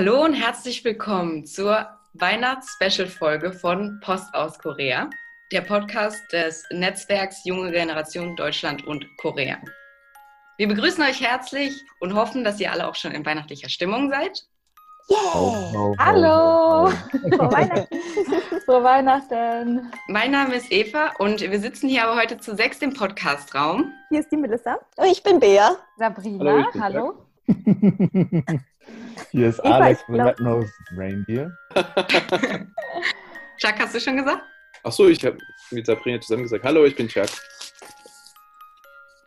Hallo und herzlich willkommen zur Weihnachts-Special-Folge von Post aus Korea, der Podcast des Netzwerks Junge Generation Deutschland und Korea. Wir begrüßen euch herzlich und hoffen, dass ihr alle auch schon in weihnachtlicher Stimmung seid. Yeah. Hallo! Frohe Weihnachten. Frohe Weihnachten! Mein Name ist Eva und wir sitzen hier aber heute zu sechs im Podcastraum. Hier ist die Melissa. Und ich bin Bea. Sabrina, hallo. Hier ist Eva, Alex von Red Nose Reindeer. Chuck, hast du schon gesagt? Achso, ich habe mit Sabrina zusammen gesagt, hallo, ich bin Chuck.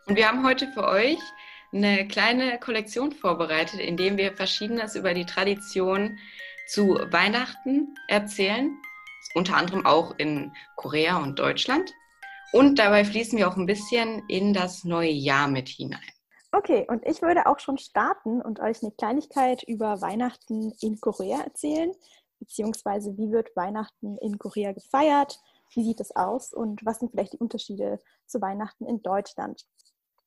Und wir haben heute für euch eine kleine Kollektion vorbereitet, in dem wir Verschiedenes über die Tradition zu Weihnachten erzählen, unter anderem auch in Korea und Deutschland. Und dabei fließen wir auch ein bisschen in das neue Jahr mit hinein. Okay, und ich würde auch schon starten und euch eine Kleinigkeit über Weihnachten in Korea erzählen, beziehungsweise wie wird Weihnachten in Korea gefeiert, wie sieht es aus und was sind vielleicht die Unterschiede zu Weihnachten in Deutschland.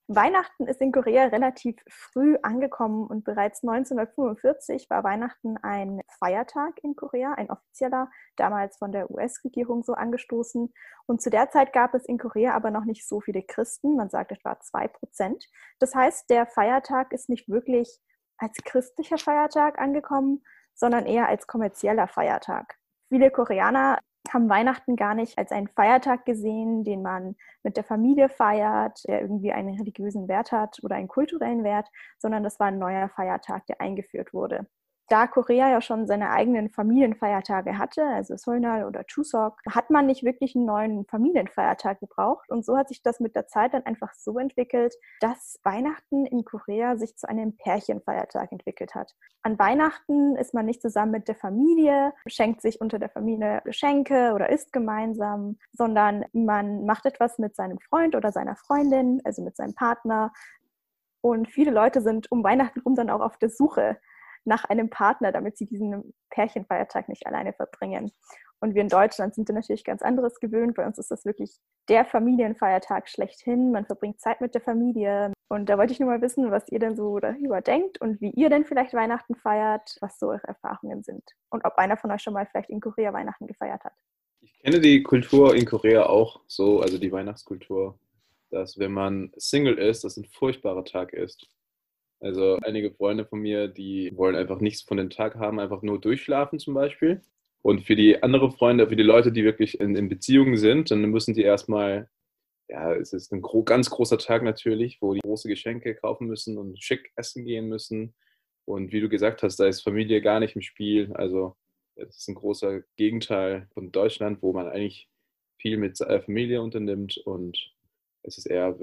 Weihnachten ist in Korea relativ früh angekommen und bereits 1945 war Weihnachten ein Feiertag in Korea, ein offizieller, damals von der US-Regierung so angestoßen. Und zu der Zeit gab es in Korea aber noch nicht so viele Christen, man sagt etwa zwei Prozent. Das heißt, der Feiertag ist nicht wirklich als christlicher Feiertag angekommen, sondern eher als kommerzieller Feiertag. Viele Koreaner haben Weihnachten gar nicht als einen Feiertag gesehen, den man mit der Familie feiert, der irgendwie einen religiösen Wert hat oder einen kulturellen Wert, sondern das war ein neuer Feiertag, der eingeführt wurde da Korea ja schon seine eigenen Familienfeiertage hatte, also Seollal oder Chuseok, hat man nicht wirklich einen neuen Familienfeiertag gebraucht. Und so hat sich das mit der Zeit dann einfach so entwickelt, dass Weihnachten in Korea sich zu einem Pärchenfeiertag entwickelt hat. An Weihnachten ist man nicht zusammen mit der Familie, schenkt sich unter der Familie Geschenke oder isst gemeinsam, sondern man macht etwas mit seinem Freund oder seiner Freundin, also mit seinem Partner. Und viele Leute sind um Weihnachten rum dann auch auf der Suche nach einem Partner, damit sie diesen Pärchenfeiertag nicht alleine verbringen. Und wir in Deutschland sind da natürlich ganz anderes gewöhnt. Bei uns ist das wirklich der Familienfeiertag schlechthin. Man verbringt Zeit mit der Familie. Und da wollte ich nur mal wissen, was ihr denn so darüber denkt und wie ihr denn vielleicht Weihnachten feiert, was so eure Erfahrungen sind. Und ob einer von euch schon mal vielleicht in Korea Weihnachten gefeiert hat. Ich kenne die Kultur in Korea auch so, also die Weihnachtskultur, dass wenn man Single ist, das ein furchtbarer Tag ist. Also einige Freunde von mir, die wollen einfach nichts von dem Tag haben, einfach nur durchschlafen zum Beispiel. Und für die anderen Freunde, für die Leute, die wirklich in, in Beziehungen sind, dann müssen die erstmal, ja, es ist ein gro ganz großer Tag natürlich, wo die große Geschenke kaufen müssen und schick essen gehen müssen. Und wie du gesagt hast, da ist Familie gar nicht im Spiel. Also es ist ein großer Gegenteil von Deutschland, wo man eigentlich viel mit Familie unternimmt und es ist eher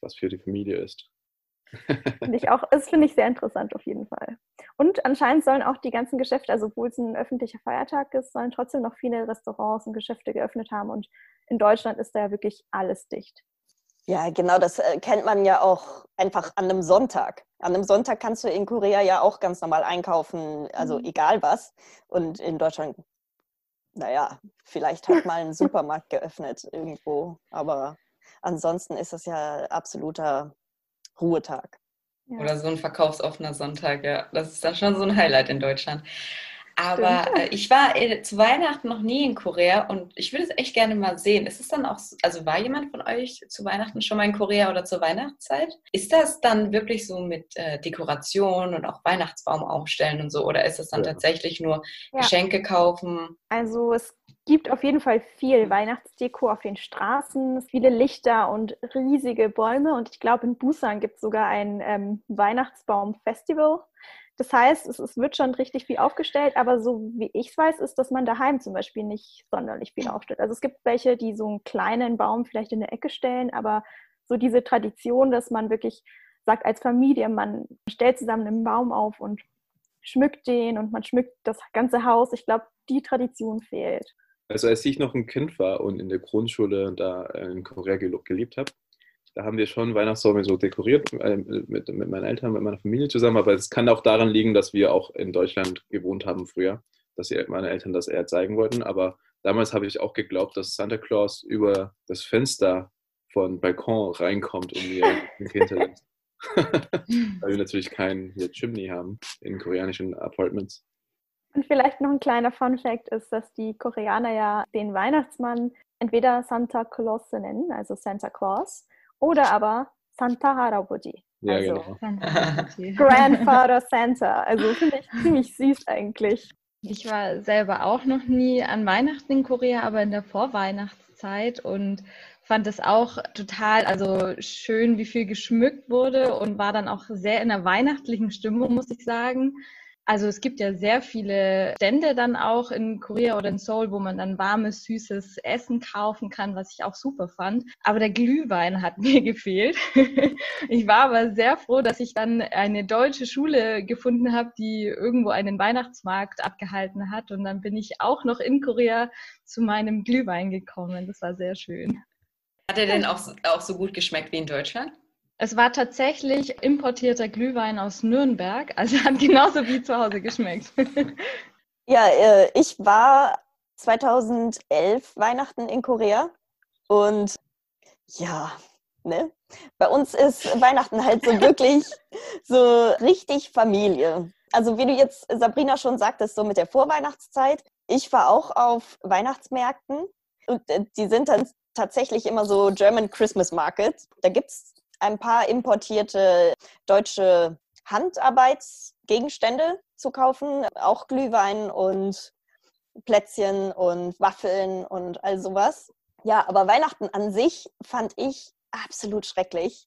was für die Familie ist. Finde ich auch, das finde ich sehr interessant auf jeden Fall. Und anscheinend sollen auch die ganzen Geschäfte, also obwohl es ein öffentlicher Feiertag ist, sollen trotzdem noch viele Restaurants und Geschäfte geöffnet haben. Und in Deutschland ist da ja wirklich alles dicht. Ja, genau, das äh, kennt man ja auch einfach an einem Sonntag. An einem Sonntag kannst du in Korea ja auch ganz normal einkaufen, also mhm. egal was. Und in Deutschland, naja, vielleicht hat mal ein Supermarkt geöffnet irgendwo, aber ansonsten ist es ja absoluter Ruhetag. Ja. Oder so ein verkaufsoffener Sonntag, ja. Das ist dann schon so ein Highlight in Deutschland. Aber äh, ich war äh, zu Weihnachten noch nie in Korea und ich würde es echt gerne mal sehen. Ist es dann auch, also war jemand von euch zu Weihnachten schon mal in Korea oder zur Weihnachtszeit? Ist das dann wirklich so mit äh, Dekoration und auch Weihnachtsbaum aufstellen und so? Oder ist es dann ja. tatsächlich nur ja. Geschenke kaufen? Also es gibt auf jeden Fall viel Weihnachtsdeko auf den Straßen, viele Lichter und riesige Bäume. Und ich glaube, in Busan gibt es sogar ein ähm, Weihnachtsbaum-Festival. Das heißt, es, es, wird schon richtig viel aufgestellt, aber so wie ich es weiß, ist, dass man daheim zum Beispiel nicht sonderlich viel aufstellt. Also es gibt welche, die so einen kleinen Baum vielleicht in der Ecke stellen, aber so diese Tradition, dass man wirklich sagt, als Familie, man stellt zusammen einen Baum auf und schmückt den und man schmückt das ganze Haus. Ich glaube, die Tradition fehlt. Also als ich noch ein Kind war und in der Grundschule da in Korea gelebt habe, da haben wir schon Weihnachtsbäume so dekoriert äh, mit, mit meinen Eltern, mit meiner Familie zusammen. Aber es kann auch daran liegen, dass wir auch in Deutschland gewohnt haben früher, dass meine Eltern das eher zeigen wollten. Aber damals habe ich auch geglaubt, dass Santa Claus über das Fenster von Balkon reinkommt und mir ein Kind hinterlässt. Weil wir natürlich keinen Chimney haben in koreanischen Apartments. Und vielleicht noch ein kleiner Fun-Fact ist, dass die Koreaner ja den Weihnachtsmann entweder Santa Claus nennen, also Santa Claus, oder aber Santa Haraboji. Ja, also genau. Grandfather Santa. Also finde ich ziemlich süß eigentlich. Ich war selber auch noch nie an Weihnachten in Korea, aber in der Vorweihnachtszeit und fand es auch total, also schön, wie viel geschmückt wurde und war dann auch sehr in der weihnachtlichen Stimmung, muss ich sagen. Also es gibt ja sehr viele Stände dann auch in Korea oder in Seoul, wo man dann warmes, süßes Essen kaufen kann, was ich auch super fand. Aber der Glühwein hat mir gefehlt. ich war aber sehr froh, dass ich dann eine deutsche Schule gefunden habe, die irgendwo einen Weihnachtsmarkt abgehalten hat. Und dann bin ich auch noch in Korea zu meinem Glühwein gekommen. Das war sehr schön. Hat er denn auch, auch so gut geschmeckt wie in Deutschland? Es war tatsächlich importierter Glühwein aus Nürnberg, also hat genauso wie zu Hause geschmeckt. Ja, äh, ich war 2011 Weihnachten in Korea und ja, ne? Bei uns ist Weihnachten halt so wirklich so richtig Familie. Also wie du jetzt Sabrina schon sagtest, so mit der Vorweihnachtszeit. Ich war auch auf Weihnachtsmärkten und äh, die sind dann tatsächlich immer so German Christmas Market. Da gibt es ein paar importierte deutsche Handarbeitsgegenstände zu kaufen, auch Glühwein und Plätzchen und Waffeln und all sowas. Ja, aber Weihnachten an sich fand ich absolut schrecklich,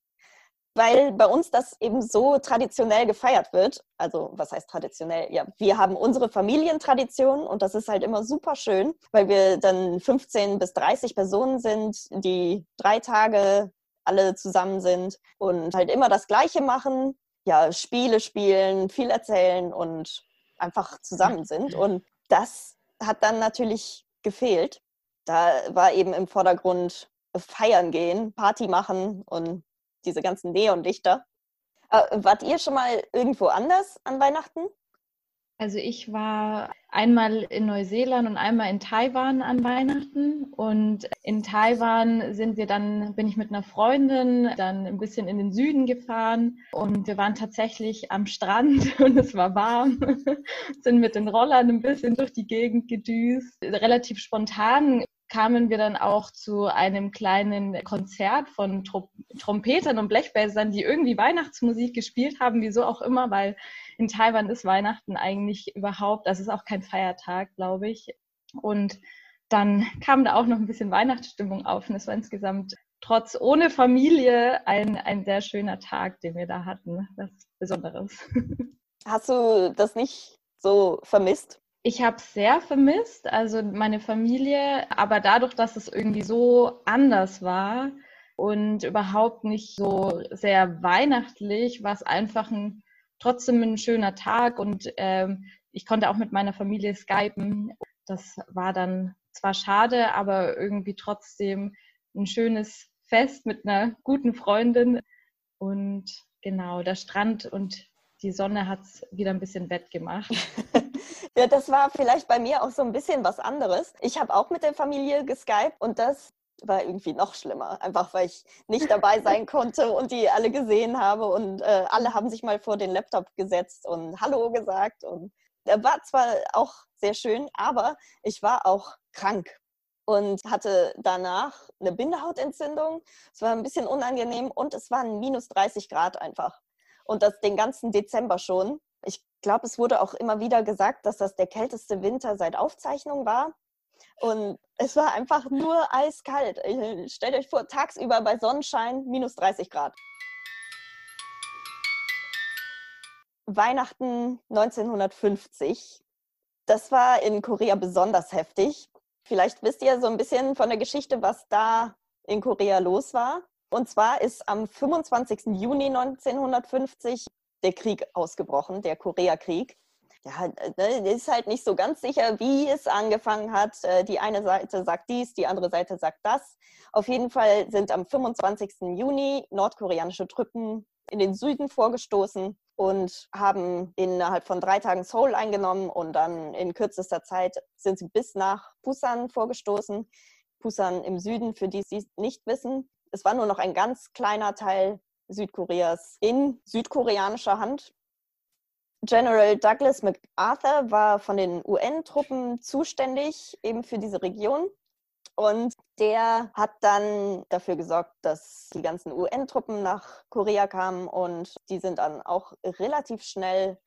weil bei uns das eben so traditionell gefeiert wird. Also was heißt traditionell? Ja, wir haben unsere Familientradition und das ist halt immer super schön, weil wir dann 15 bis 30 Personen sind, die drei Tage alle zusammen sind und halt immer das Gleiche machen, ja, Spiele spielen, viel erzählen und einfach zusammen sind. Und das hat dann natürlich gefehlt. Da war eben im Vordergrund feiern gehen, Party machen und diese ganzen Neonlichter. Äh, wart ihr schon mal irgendwo anders an Weihnachten? Also ich war einmal in Neuseeland und einmal in Taiwan an Weihnachten. Und in Taiwan sind wir dann, bin ich mit einer Freundin dann ein bisschen in den Süden gefahren und wir waren tatsächlich am Strand und es war warm, sind mit den Rollern ein bisschen durch die Gegend gedüst. Relativ spontan kamen wir dann auch zu einem kleinen Konzert von Trompetern und Blechbläsern, die irgendwie Weihnachtsmusik gespielt haben, wieso auch immer, weil in Taiwan ist Weihnachten eigentlich überhaupt, das ist auch kein Feiertag, glaube ich. Und dann kam da auch noch ein bisschen Weihnachtsstimmung auf und es war insgesamt trotz ohne Familie ein, ein sehr schöner Tag, den wir da hatten. Was Besonderes. Hast du das nicht so vermisst? Ich habe sehr vermisst, also meine Familie, aber dadurch, dass es irgendwie so anders war und überhaupt nicht so sehr weihnachtlich, war es einfach ein trotzdem ein schöner Tag und ähm, ich konnte auch mit meiner Familie skypen. Das war dann zwar schade, aber irgendwie trotzdem ein schönes Fest mit einer guten Freundin. Und genau, der Strand und die Sonne hat es wieder ein bisschen wettgemacht. ja, das war vielleicht bei mir auch so ein bisschen was anderes. Ich habe auch mit der Familie geskypt und das war irgendwie noch schlimmer, einfach weil ich nicht dabei sein konnte und die alle gesehen habe und äh, alle haben sich mal vor den Laptop gesetzt und Hallo gesagt und er war zwar auch sehr schön, aber ich war auch krank und hatte danach eine Bindehautentzündung. Es war ein bisschen unangenehm und es waren minus 30 Grad einfach. Und das den ganzen Dezember schon. Ich glaube, es wurde auch immer wieder gesagt, dass das der kälteste Winter seit Aufzeichnung war. Und es war einfach nur eiskalt. Stellt euch vor, tagsüber bei Sonnenschein minus 30 Grad. Weihnachten 1950. Das war in Korea besonders heftig. Vielleicht wisst ihr so ein bisschen von der Geschichte, was da in Korea los war. Und zwar ist am 25. Juni 1950 der Krieg ausgebrochen, der Koreakrieg ja, ne, ist halt nicht so ganz sicher, wie es angefangen hat. Äh, die eine Seite sagt dies, die andere Seite sagt das. Auf jeden Fall sind am 25. Juni nordkoreanische Truppen in den Süden vorgestoßen und haben innerhalb von drei Tagen Seoul eingenommen und dann in kürzester Zeit sind sie bis nach Busan vorgestoßen. Busan im Süden, für die Sie nicht wissen. Es war nur noch ein ganz kleiner Teil Südkoreas in südkoreanischer Hand General Douglas MacArthur war von den UN-Truppen zuständig eben für diese Region. Und der hat dann dafür gesorgt, dass die ganzen UN-Truppen nach Korea kamen und die sind dann auch relativ schnell,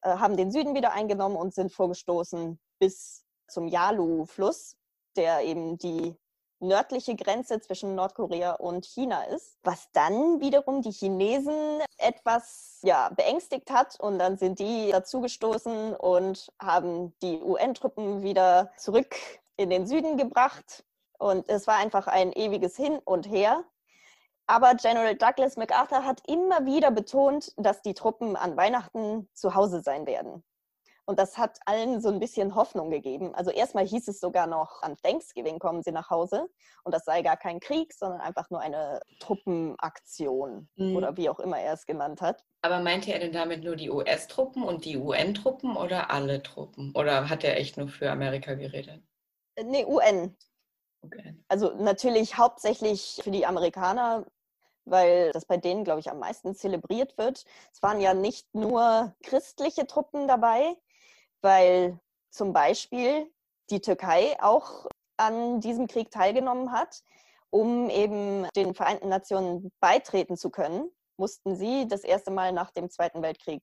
äh, haben den Süden wieder eingenommen und sind vorgestoßen bis zum Yalu-Fluss, der eben die nördliche Grenze zwischen Nordkorea und China ist, was dann wiederum die Chinesen etwas ja, beängstigt hat und dann sind die dazugestoßen und haben die UN-Truppen wieder zurück in den Süden gebracht und es war einfach ein ewiges Hin und Her. Aber General Douglas MacArthur hat immer wieder betont, dass die Truppen an Weihnachten zu Hause sein werden. Und das hat allen so ein bisschen Hoffnung gegeben. Also erstmal hieß es sogar noch, an Thanksgiving kommen sie nach Hause. Und das sei gar kein Krieg, sondern einfach nur eine Truppenaktion mhm. oder wie auch immer er es genannt hat. Aber meinte er denn damit nur die US-Truppen und die UN-Truppen oder alle Truppen? Oder hat er echt nur für Amerika geredet? Äh, nee, UN. Okay. Also natürlich hauptsächlich für die Amerikaner, weil das bei denen, glaube ich, am meisten zelebriert wird. Es waren ja nicht nur christliche Truppen dabei, weil zum Beispiel die Türkei auch an diesem Krieg teilgenommen hat, um eben den Vereinten Nationen beitreten zu können, mussten sie das erste Mal nach dem Zweiten Weltkrieg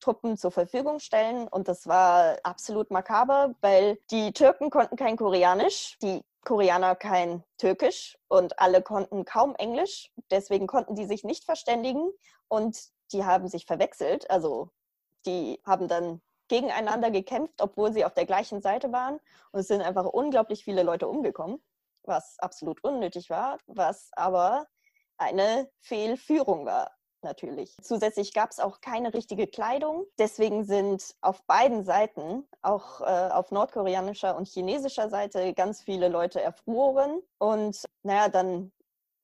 Truppen zur Verfügung stellen. Und das war absolut makaber, weil die Türken konnten kein Koreanisch, die Koreaner kein Türkisch und alle konnten kaum Englisch. Deswegen konnten die sich nicht verständigen und die haben sich verwechselt. Also die haben dann gegeneinander gekämpft, obwohl sie auf der gleichen Seite waren. Und es sind einfach unglaublich viele Leute umgekommen, was absolut unnötig war, was aber eine Fehlführung war natürlich. Zusätzlich gab es auch keine richtige Kleidung. Deswegen sind auf beiden Seiten, auch äh, auf nordkoreanischer und chinesischer Seite, ganz viele Leute erfroren. Und naja, dann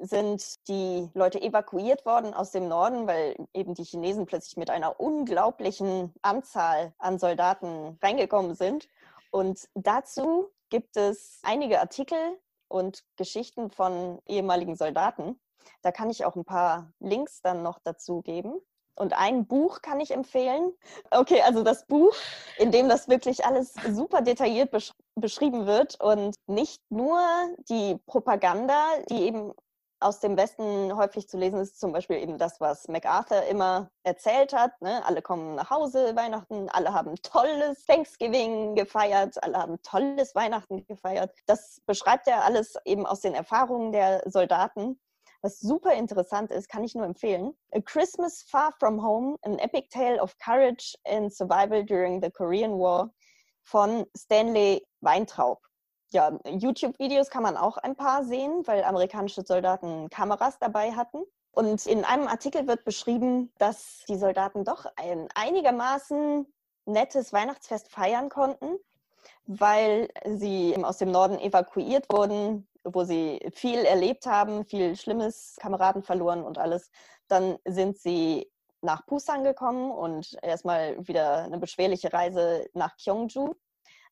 sind die Leute evakuiert worden aus dem Norden, weil eben die Chinesen plötzlich mit einer unglaublichen Anzahl an Soldaten reingekommen sind. Und dazu gibt es einige Artikel und Geschichten von ehemaligen Soldaten. Da kann ich auch ein paar Links dann noch dazu geben. Und ein Buch kann ich empfehlen. Okay, also das Buch, in dem das wirklich alles super detailliert besch beschrieben wird und nicht nur die Propaganda, die eben aus dem Westen häufig zu lesen ist zum Beispiel eben das, was MacArthur immer erzählt hat. Ne? Alle kommen nach Hause Weihnachten, alle haben tolles Thanksgiving gefeiert, alle haben tolles Weihnachten gefeiert. Das beschreibt er alles eben aus den Erfahrungen der Soldaten. Was super interessant ist, kann ich nur empfehlen. A Christmas Far From Home, an epic tale of courage and survival during the Korean War von Stanley Weintraub ja, YouTube-Videos kann man auch ein paar sehen, weil amerikanische Soldaten Kameras dabei hatten. Und in einem Artikel wird beschrieben, dass die Soldaten doch ein einigermaßen nettes Weihnachtsfest feiern konnten, weil sie aus dem Norden evakuiert wurden, wo sie viel erlebt haben, viel Schlimmes, Kameraden verloren und alles. Dann sind sie nach Busan gekommen und erstmal wieder eine beschwerliche Reise nach Gyeongju.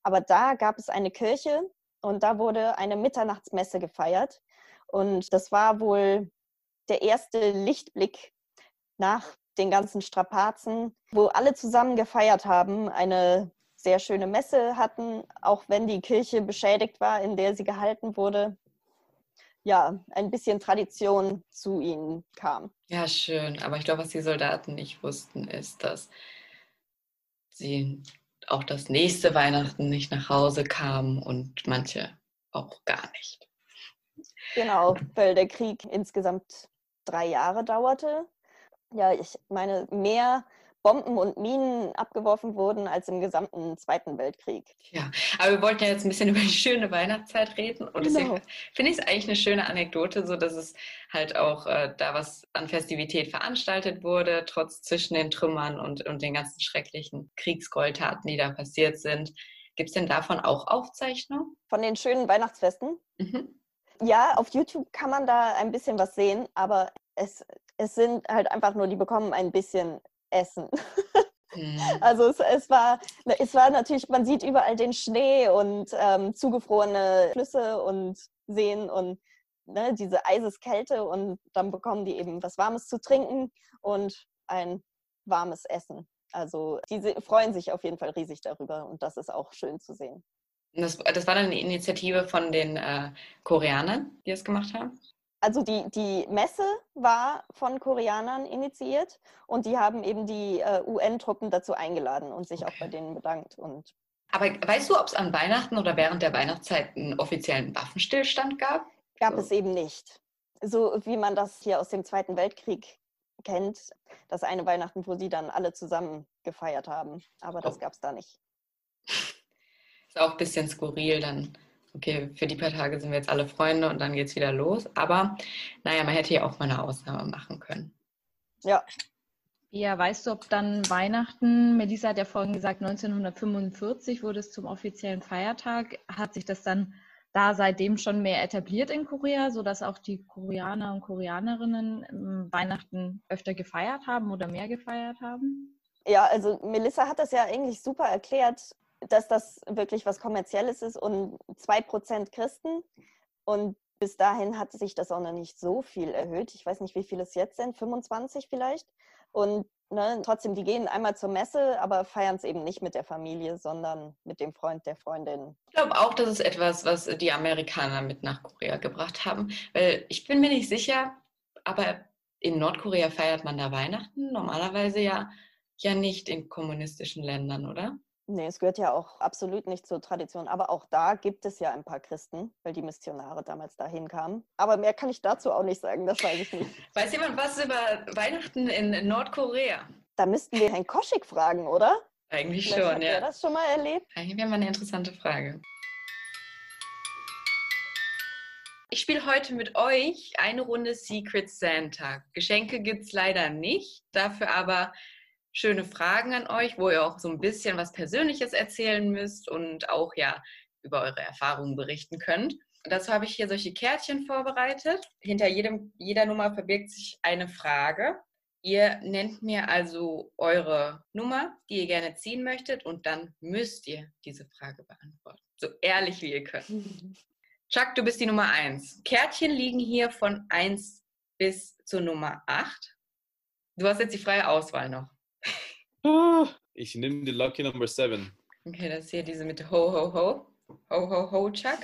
Aber da gab es eine Kirche, und da wurde eine Mitternachtsmesse gefeiert. Und das war wohl der erste Lichtblick nach den ganzen Strapazen, wo alle zusammen gefeiert haben, eine sehr schöne Messe hatten, auch wenn die Kirche beschädigt war, in der sie gehalten wurde. Ja, ein bisschen Tradition zu ihnen kam. Ja, schön. Aber ich glaube, was die Soldaten nicht wussten, ist, dass sie auch das nächste Weihnachten nicht nach Hause kamen und manche auch gar nicht. Genau, weil der Krieg insgesamt drei Jahre dauerte. Ja, ich meine, mehr Bomben und Minen abgeworfen wurden als im gesamten Zweiten Weltkrieg. Ja, aber wir wollten ja jetzt ein bisschen über die schöne Weihnachtszeit reden und deswegen genau. finde ich es eigentlich eine schöne Anekdote, so dass es halt auch äh, da was an Festivität veranstaltet wurde, trotz zwischen den Trümmern und, und den ganzen schrecklichen Kriegsgräueltaten, die da passiert sind. Gibt es denn davon auch Aufzeichnungen? Von den schönen Weihnachtsfesten? Mhm. Ja, auf YouTube kann man da ein bisschen was sehen, aber es, es sind halt einfach nur, die bekommen ein bisschen essen. Mhm. Also es, es, war, es war natürlich, man sieht überall den Schnee und ähm, zugefrorene Flüsse und Seen und ne, diese Eiseskälte und dann bekommen die eben was Warmes zu trinken und ein warmes Essen. Also die freuen sich auf jeden Fall riesig darüber und das ist auch schön zu sehen. Das, das war dann eine Initiative von den äh, Koreanern, die es gemacht haben? Also die, die Messe war von Koreanern initiiert und die haben eben die äh, UN-Truppen dazu eingeladen und sich okay. auch bei denen bedankt. Und Aber weißt du, ob es an Weihnachten oder während der Weihnachtszeit einen offiziellen Waffenstillstand gab? Gab so. es eben nicht. So wie man das hier aus dem Zweiten Weltkrieg kennt, das eine Weihnachten, wo sie dann alle zusammen gefeiert haben. Aber das oh. gab es da nicht. Ist auch ein bisschen skurril dann okay, für die paar Tage sind wir jetzt alle Freunde und dann geht es wieder los. Aber naja, man hätte ja auch mal eine Ausnahme machen können. Ja. Ja, weißt du, ob dann Weihnachten, Melissa hat ja vorhin gesagt, 1945 wurde es zum offiziellen Feiertag. Hat sich das dann da seitdem schon mehr etabliert in Korea, sodass auch die Koreaner und Koreanerinnen Weihnachten öfter gefeiert haben oder mehr gefeiert haben? Ja, also Melissa hat das ja eigentlich super erklärt dass das wirklich was Kommerzielles ist und zwei Prozent Christen. Und bis dahin hat sich das auch noch nicht so viel erhöht. Ich weiß nicht, wie viele es jetzt sind, 25 vielleicht. Und ne, trotzdem, die gehen einmal zur Messe, aber feiern es eben nicht mit der Familie, sondern mit dem Freund der Freundin. Ich glaube auch, das ist etwas, was die Amerikaner mit nach Korea gebracht haben. Weil ich bin mir nicht sicher, aber in Nordkorea feiert man da Weihnachten normalerweise ja, ja nicht in kommunistischen Ländern, oder? Nee, es gehört ja auch absolut nicht zur Tradition. Aber auch da gibt es ja ein paar Christen, weil die Missionare damals dahin kamen. Aber mehr kann ich dazu auch nicht sagen, das weiß ich nicht. Weiß jemand was über Weihnachten in Nordkorea? Da müssten wir Herrn Koschik fragen, oder? Eigentlich Vielleicht schon, hat ja. Hat das schon mal erlebt? Eigentlich wäre mal eine interessante Frage. Ich spiele heute mit euch eine Runde Secret Santa. Geschenke gibt es leider nicht, dafür aber schöne Fragen an euch, wo ihr auch so ein bisschen was Persönliches erzählen müsst und auch ja über eure Erfahrungen berichten könnt. Dazu habe ich hier solche Kärtchen vorbereitet. Hinter jedem, jeder Nummer verbirgt sich eine Frage. Ihr nennt mir also eure Nummer, die ihr gerne ziehen möchtet, und dann müsst ihr diese Frage beantworten. So ehrlich wie ihr könnt. Chuck, du bist die Nummer 1. Kärtchen liegen hier von 1 bis zur Nummer 8. Du hast jetzt die freie Auswahl noch. Ich nehme die Lucky Number 7. Okay, das ist hier diese mit Ho, Ho, Ho. Ho, Ho, Ho, Chuck.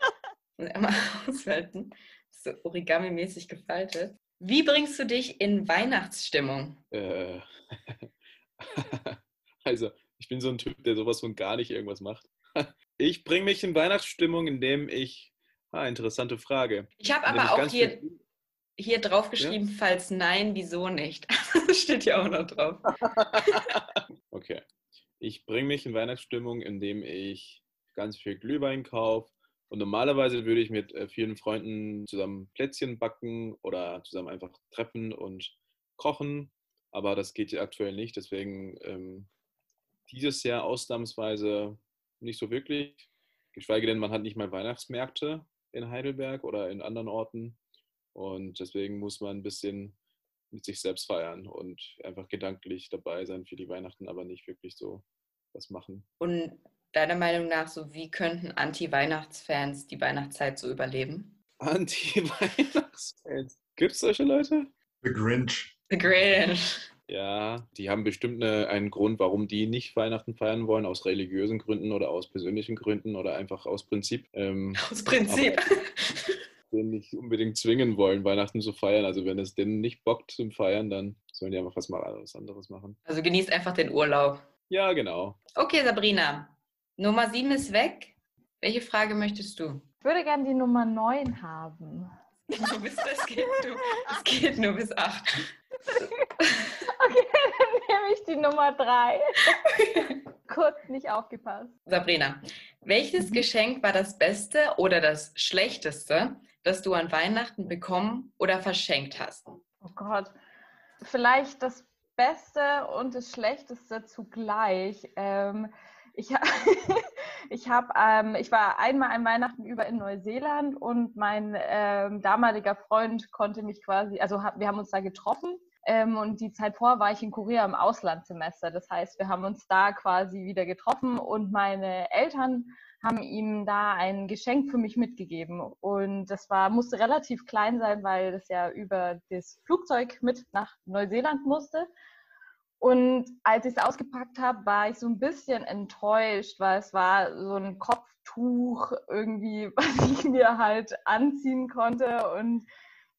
Und einmal auswählen. So Origami-mäßig gefaltet. Wie bringst du dich in Weihnachtsstimmung? Äh, also, ich bin so ein Typ, der sowas von gar nicht irgendwas macht. Ich bringe mich in Weihnachtsstimmung, indem ich. Ah, interessante Frage. Ich habe aber auch hier, hier drauf geschrieben, ja? falls nein, wieso nicht? Das steht ja auch noch drauf. okay. Ich bringe mich in Weihnachtsstimmung, indem ich ganz viel Glühwein kaufe. Und normalerweise würde ich mit äh, vielen Freunden zusammen Plätzchen backen oder zusammen einfach treffen und kochen. Aber das geht ja aktuell nicht. Deswegen ähm, dieses Jahr ausnahmsweise nicht so wirklich. Geschweige denn, man hat nicht mal Weihnachtsmärkte in Heidelberg oder in anderen Orten. Und deswegen muss man ein bisschen mit sich selbst feiern und einfach gedanklich dabei sein für die Weihnachten, aber nicht wirklich so was machen. Und deiner Meinung nach, so wie könnten Anti-Weihnachtsfans die Weihnachtszeit so überleben? Anti-Weihnachtsfans? Gibt es solche Leute? The Grinch. The Grinch. Ja, die haben bestimmt eine, einen Grund, warum die nicht Weihnachten feiern wollen, aus religiösen Gründen oder aus persönlichen Gründen oder einfach aus Prinzip. Ähm, aus Prinzip. Den nicht unbedingt zwingen wollen, Weihnachten zu feiern. Also wenn es denen nicht bockt zum Feiern, dann sollen die einfach was mal was anderes machen. Also genießt einfach den Urlaub. Ja, genau. Okay, Sabrina. Nummer 7 ist weg. Welche Frage möchtest du? Ich würde gerne die Nummer 9 haben. Du bist, es, geht nur, es geht nur bis 8. Okay, dann nehme ich die Nummer 3. Kurz nicht aufgepasst. Sabrina, welches. Geschenk war das Beste oder das Schlechteste, das du an Weihnachten bekommen oder verschenkt hast? Oh Gott, vielleicht das Beste und das Schlechteste zugleich. Ähm, ich, ich, hab, ähm, ich war einmal an Weihnachten über in Neuseeland und mein ähm, damaliger Freund konnte mich quasi, also hab, wir haben uns da getroffen ähm, und die Zeit vor war ich in Korea im Auslandssemester. Das heißt, wir haben uns da quasi wieder getroffen und meine Eltern haben ihm da ein Geschenk für mich mitgegeben. Und das war, musste relativ klein sein, weil das ja über das Flugzeug mit nach Neuseeland musste. Und als ich es ausgepackt habe, war ich so ein bisschen enttäuscht, weil es war so ein Kopftuch irgendwie, was ich mir halt anziehen konnte. Und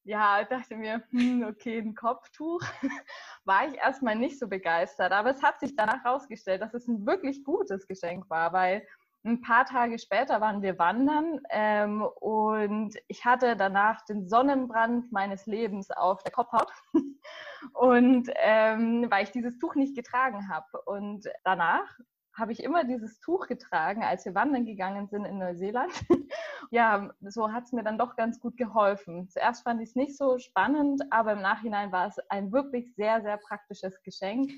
ja, dachte mir, hm, okay, ein Kopftuch. War ich erstmal nicht so begeistert. Aber es hat sich danach herausgestellt, dass es ein wirklich gutes Geschenk war, weil ein paar Tage später waren wir wandern ähm, und ich hatte danach den Sonnenbrand meines Lebens auf der Kopfhaut. Und ähm, weil ich dieses Tuch nicht getragen habe. Und danach habe ich immer dieses Tuch getragen, als wir wandern gegangen sind in Neuseeland. ja, so hat es mir dann doch ganz gut geholfen. Zuerst fand ich es nicht so spannend, aber im Nachhinein war es ein wirklich sehr, sehr praktisches Geschenk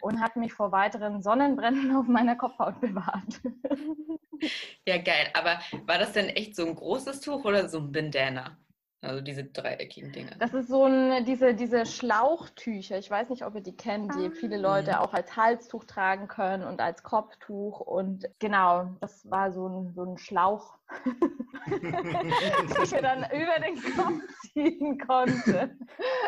und hat mich vor weiteren Sonnenbränden auf meiner Kopfhaut bewahrt. ja, geil. Aber war das denn echt so ein großes Tuch oder so ein Bandana? Also diese dreieckigen Dinge. Das ist so ein, diese, diese Schlauchtücher. Ich weiß nicht, ob ihr die kennt, die ah. viele Leute auch als Halstuch tragen können und als Kopftuch. Und genau, das war so ein, so ein Schlauch, ich mir dann über den Kopf ziehen konnte.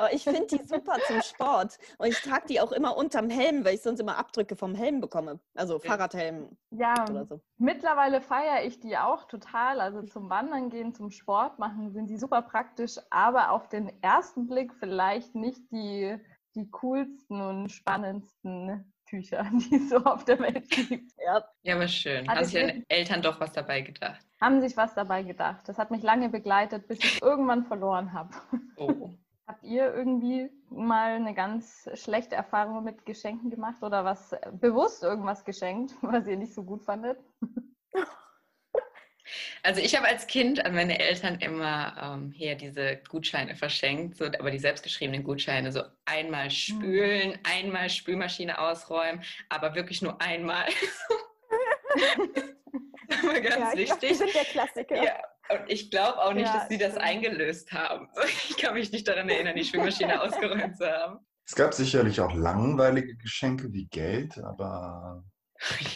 Oh, ich finde die super zum Sport. Und ich trage die auch immer unterm Helm, weil ich sonst immer Abdrücke vom Helm bekomme. Also Fahrradhelm ja, oder so. Mittlerweile feiere ich die auch total. Also zum Wandern gehen, zum Sport machen, sind die super praktisch, aber auf den ersten Blick vielleicht nicht die, die coolsten und spannendsten Tücher, die es so auf der Welt gibt. Ja, ja aber schön. Also Haben sich deine Eltern doch was dabei gedacht? Haben sich was dabei gedacht. Das hat mich lange begleitet, bis ich es irgendwann verloren habe. Oh. Habt ihr irgendwie mal eine ganz schlechte Erfahrung mit Geschenken gemacht oder was bewusst irgendwas geschenkt, was ihr nicht so gut fandet? Also ich habe als Kind an meine Eltern immer ähm, hier diese Gutscheine verschenkt, so, aber die selbstgeschriebenen Gutscheine, so einmal hm. spülen, mhm. einmal Spülmaschine ausräumen, aber wirklich nur einmal. das war ganz ja, wichtig. Glaub, sind der Klassiker. Ja, und ich glaube auch nicht, ja, dass sie das eingelöst haben. Ich kann mich nicht daran erinnern, die Spülmaschine ausgeräumt zu haben. Es gab sicherlich auch langweilige Geschenke wie Geld, aber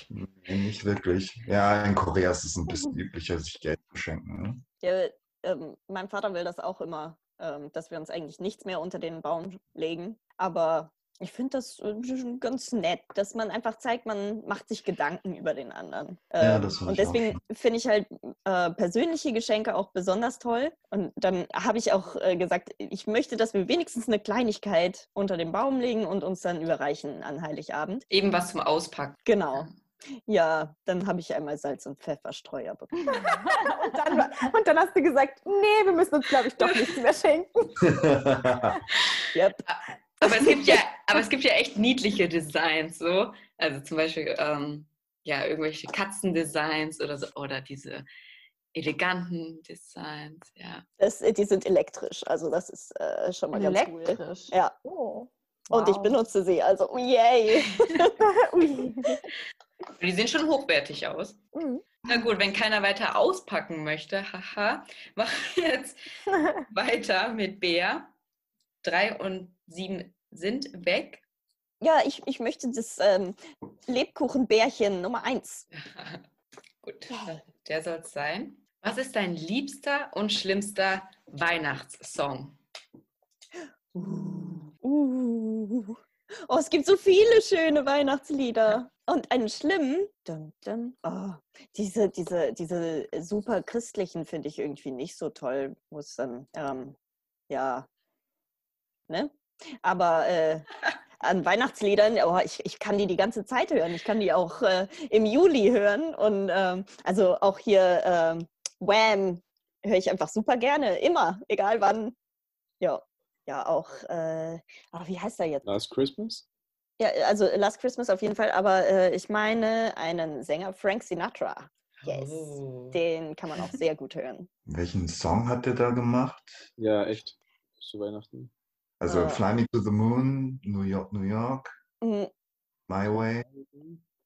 Nee, nicht wirklich. Ja, in Korea ist es ein bisschen üblicher, sich Geld zu schenken. Ne? Ja, ähm, mein Vater will das auch immer, ähm, dass wir uns eigentlich nichts mehr unter den Baum legen. Aber ich finde das äh, ganz nett, dass man einfach zeigt, man macht sich Gedanken über den anderen. Ja, ähm, das und deswegen finde ich halt äh, persönliche Geschenke auch besonders toll. Und dann habe ich auch äh, gesagt, ich möchte, dass wir wenigstens eine Kleinigkeit unter den Baum legen und uns dann überreichen an Heiligabend. Eben was zum Auspacken. Genau. Ja, dann habe ich einmal Salz und Pfefferstreuer bekommen. und, dann, und, dann, hast du gesagt, nee, wir müssen uns, glaube ich, doch nichts mehr schenken. yep. Aber es gibt ja, aber es gibt ja echt niedliche Designs, so. Also zum Beispiel ähm, ja irgendwelche Katzendesigns oder so oder diese eleganten Designs, ja. Das, die sind elektrisch, also das ist äh, schon mal elektrisch. ganz cool. Ja. Oh. Wow. Und ich benutze sie, also oh yay. die sehen schon hochwertig aus. Mhm. Na gut, wenn keiner weiter auspacken möchte, haha, machen wir jetzt weiter mit Bea. Drei und sieben sind weg. Ja, ich, ich möchte das ähm, Lebkuchenbärchen Nummer eins. Gut, der soll es sein. Was ist dein liebster und schlimmster Weihnachtssong? Uh, uh. Oh, es gibt so viele schöne Weihnachtslieder. Und einen schlimmen, dun, dun, oh, diese, diese, diese super christlichen finde ich irgendwie nicht so toll, wo es dann, ähm, ja, ne? Aber äh, an Weihnachtsliedern, oh, ich, ich kann die die ganze Zeit hören. Ich kann die auch äh, im Juli hören. Und ähm, also auch hier ähm, Wham höre ich einfach super gerne, immer, egal wann. Ja, ja auch, äh, oh, wie heißt er jetzt? Last Christmas? Ja, also Last Christmas auf jeden Fall, aber äh, ich meine einen Sänger, Frank Sinatra. Yes, oh. den kann man auch sehr gut hören. Welchen Song hat der da gemacht? Ja, echt. Zu Weihnachten. Also uh, Fly Me to the Moon, New York, New York, mhm. My Way.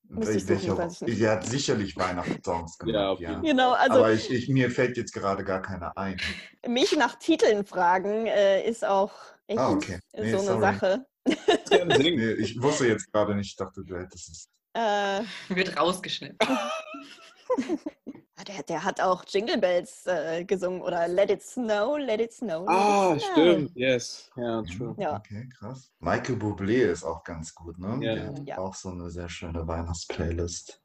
Welche, welche, er hat sicherlich Weihnachtssongs gemacht, ja. ja. Genau, also Aber ich, ich, mir fällt jetzt gerade gar keiner ein. Mich nach Titeln fragen äh, ist auch echt ah, okay. nee, so eine Sache. nee, ich wusste jetzt gerade nicht, ich dachte, du hättest es. Äh, Wird rausgeschnitten. Ah, Der, der hat auch Jingle Bells äh, gesungen oder Let It Snow, Let It Snow. Let Ah, it snow. stimmt. Yes. Ja, true. Ja. Okay, krass. Michael Bublé ist auch ganz gut, ne? Ja. Der hat Ja. auch so eine sehr schöne Weihnachtsplaylist.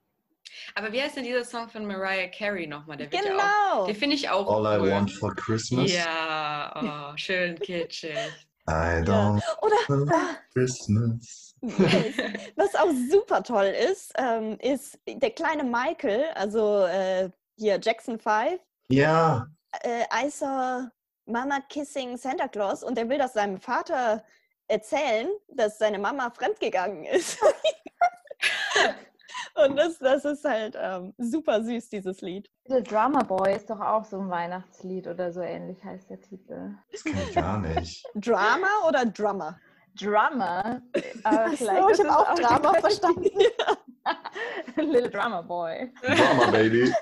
Aber wie heißt denn dieser Song von Mariah Carey nochmal? Der wird ja auch, Genau. den finde ich auch All I cool. Want for Christmas. Ja, oh, schön kitschig. I don't Oder Christmas. was auch super toll ist, ähm, ist der kleine Michael, also äh, hier Jackson 5. Ja, Äh, I saw Mama kissing Santa Claus und der will das seinem Vater erzählen, dass seine Mama fremdgegangen ist. und das, das ist halt ähm, super süß, dieses Lied. The Drummer Boy ist doch auch so ein Weihnachtslied oder so ähnlich heißt der Titel. das kenne ich gar nicht. Drama oder Drummer? Drummer. Aber Ach so, ich habe es auch Drama verstanden. Little Drummer Boy. Drama Baby.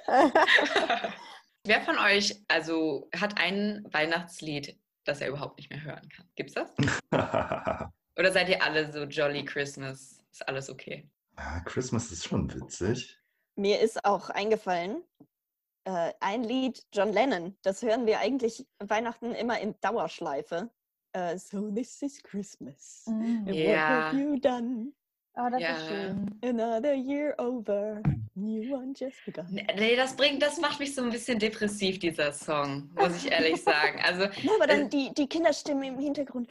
Wer von euch also hat ein Weihnachtslied, das er überhaupt nicht mehr hören kann? Gibt's das? Oder seid ihr alle so Jolly Christmas? Ist alles okay? Ja, Christmas ist schon witzig. Mir ist auch eingefallen, äh, ein Lied John Lennon, das hören wir eigentlich Weihnachten immer in Dauerschleife. Äh, so this is Christmas. Mm. And What have you done? Oh, das Ja. ist schön. Another year over. New one just begun. Nee, das bringt, das macht mich so ein bisschen depressiv, dieser Song, muss ich ehrlich sagen. Also, Ja, aber dann Äh, die, die Kinderstimme im Hintergrund.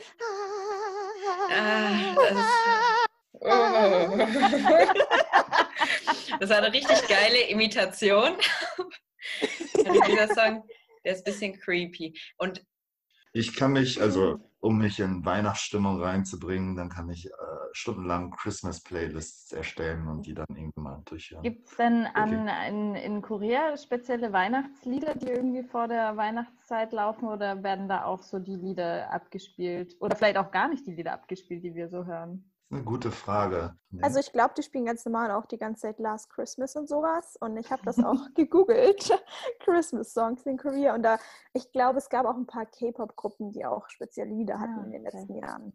Ah, das ist- oh. das war eine richtig geile Imitation. Also dieser Song, der ist ein bisschen creepy. Und Ich kann mich, also um mich in Weihnachtsstimmung reinzubringen, dann kann ich äh, stundenlang Christmas-Playlists erstellen und die dann irgendwann mal durchhören. Gibt es denn an, in, in Korea spezielle Weihnachtslieder, die irgendwie vor der Weihnachtszeit laufen oder werden da auch so die Lieder abgespielt? Oder vielleicht auch gar nicht die Lieder abgespielt, die wir so hören? Das ist eine gute Frage. Nee. Also ich glaube, die spielen ganz normal auch die ganze Zeit Last Christmas und sowas. Und ich habe das auch gegoogelt, Christmas Songs in Korea. Und da, ich glaube, es gab auch ein paar K-Pop-Gruppen, die auch spezielle Lieder hatten Ah, in den okay. letzten Jahren.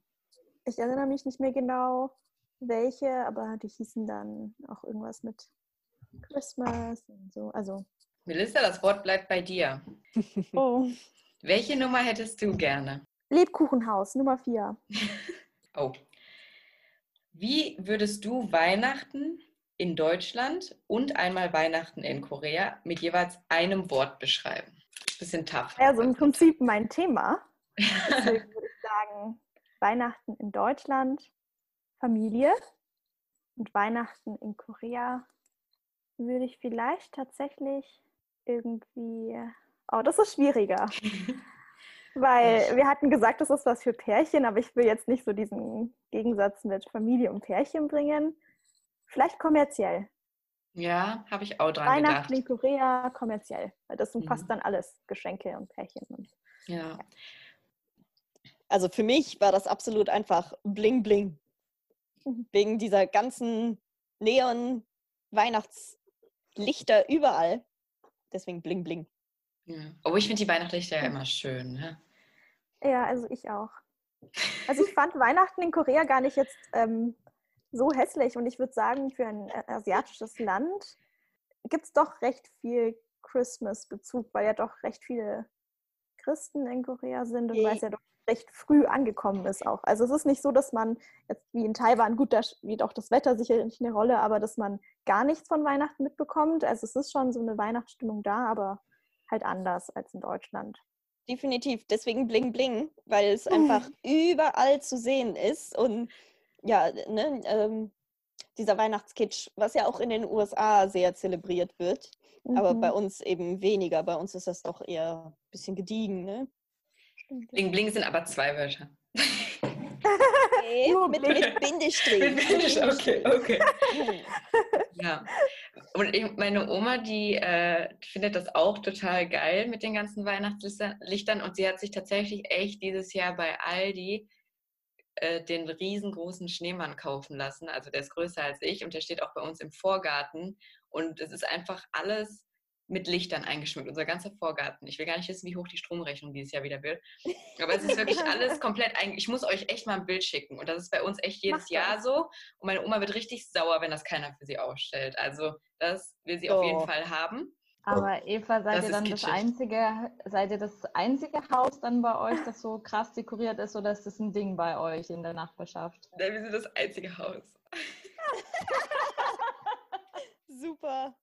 Ich erinnere mich nicht mehr genau, welche, aber die hießen dann auch irgendwas mit Christmas und so. Also, Melissa, das Wort bleibt bei dir. oh. Welche Nummer hättest du gerne? Lebkuchenhaus, Nummer 4. Oh. Wie würdest du Weihnachten in Deutschland und einmal Weihnachten in Korea mit jeweils einem Wort beschreiben? Bisschen tough. Also im Prinzip mein Thema. Deswegen würde ich sagen, Weihnachten in Deutschland, Familie und Weihnachten in Korea würde ich vielleicht tatsächlich irgendwie. Oh, das ist schwieriger. Weil wir hatten gesagt, das ist was für Pärchen, aber ich will jetzt nicht so diesen Gegensatz mit Familie und Pärchen bringen. Vielleicht kommerziell. Ja, habe ich auch dran Weihnachten in gedacht. Korea kommerziell. Weil das umfasst Mhm. dann alles, Geschenke und Pärchen. Und Ja. Also für mich war das absolut einfach bling bling. Mhm. Wegen dieser ganzen Neon-Weihnachtslichter überall. Deswegen bling bling. Ja. Oh, ich finde die Weihnachtlichter ja immer schön. Ne? Ja, also ich auch. Also ich fand Weihnachten in Korea gar nicht jetzt ähm, so hässlich und ich würde sagen, für ein äh, asiatisches Land gibt es doch recht viel Christmas-Bezug, weil ja doch recht viele Christen in Korea sind und weil es ja doch recht früh angekommen ist auch. Also es ist nicht so, dass man jetzt wie in Taiwan, gut, da spielt auch das Wetter sicherlich eine Rolle, aber dass man gar nichts von Weihnachten mitbekommt. Also es ist schon so eine Weihnachtsstimmung da, aber halt anders als in Deutschland. Definitiv. Deswegen bling bling, weil es einfach überall zu sehen ist. Und ja, ne, ähm, dieser Weihnachtskitsch, was ja auch in den USA sehr zelebriert wird, aber Mhm. bei uns eben weniger. Bei uns ist das doch eher ein bisschen gediegen, ne? Bling Bling sind aber zwei Wörter. Nee, Nur mit, bling. mit Bindestrich. okay, okay. Ja. Und ich, meine Oma, die äh, findet das auch total geil mit den ganzen Weihnachtslichtern und sie hat sich tatsächlich echt dieses Jahr bei Aldi äh, den riesengroßen Schneemann kaufen lassen. Also der ist größer als ich und der steht auch bei uns im Vorgarten und es ist einfach alles mit Lichtern eingeschmückt, unser ganzer Vorgarten. Ich will gar nicht wissen, wie hoch die Stromrechnung dieses Jahr wieder wird. Aber es ist wirklich alles komplett ein. Ich muss euch echt mal ein Bild schicken. Und das ist bei uns echt jedes Jahr so. Und meine Oma wird richtig sauer, wenn das keiner für sie aufstellt. Also das will sie oh. auf jeden. Fall haben. Aber Eva, seid das ihr dann das einzige, seid ihr das einzige Haus dann bei euch, das so krass dekoriert ist, oder ist das ein Ding bei euch in der Nachbarschaft? Nein, wir sind das einzige Haus. Super.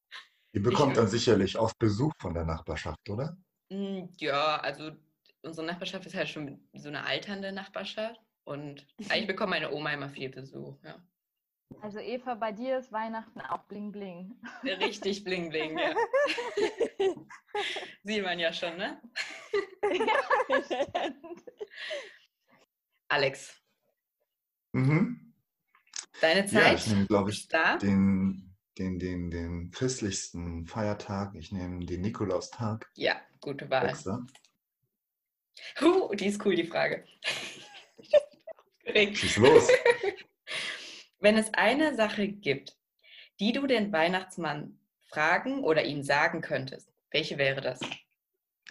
Ihr bekommt dann sicherlich oft Besuch von der Nachbarschaft, oder? Mm, ja, also unsere Nachbarschaft ist halt schon so eine alternde Nachbarschaft. Und eigentlich bekommt meine Oma immer viel Besuch, ja. Also Eva, bei dir ist Weihnachten auch bling bling. Richtig bling bling, ja. Sieht man ja schon, ne? Alex. Mhm. Deine Zeit ja, ich nehme, glaube ich, da? Den, den, den, den christlichsten Feiertag. Ich nehme den Nikolaustag. Ja, gute Wahl. Huh, die ist cool, die Frage. Schieß los. Wenn es eine Sache gibt, die du den Weihnachtsmann fragen oder ihm sagen könntest, welche wäre das?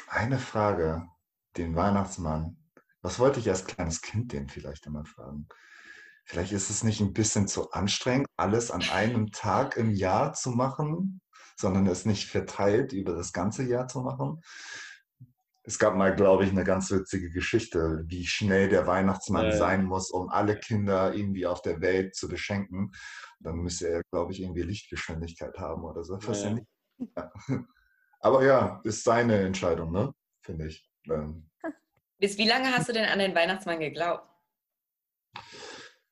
Eine Frage, den Weihnachtsmann. Was wollte ich als kleines Kind den vielleicht immer fragen? Vielleicht ist es nicht ein bisschen zu anstrengend, alles an einem Tag im Jahr zu machen, sondern es nicht verteilt über das ganze Jahr zu machen. Es gab mal, glaube ich, eine ganz witzige Geschichte, wie schnell der Weihnachtsmann ja, sein muss, um alle Kinder irgendwie auf der Welt zu beschenken. Dann müsste er, glaube ich, irgendwie Lichtgeschwindigkeit haben oder so. Ja. Ja. Aber ja, ist seine Entscheidung, ne? Finde ich. Ähm. Bis wie lange hast du denn an den Weihnachtsmann geglaubt?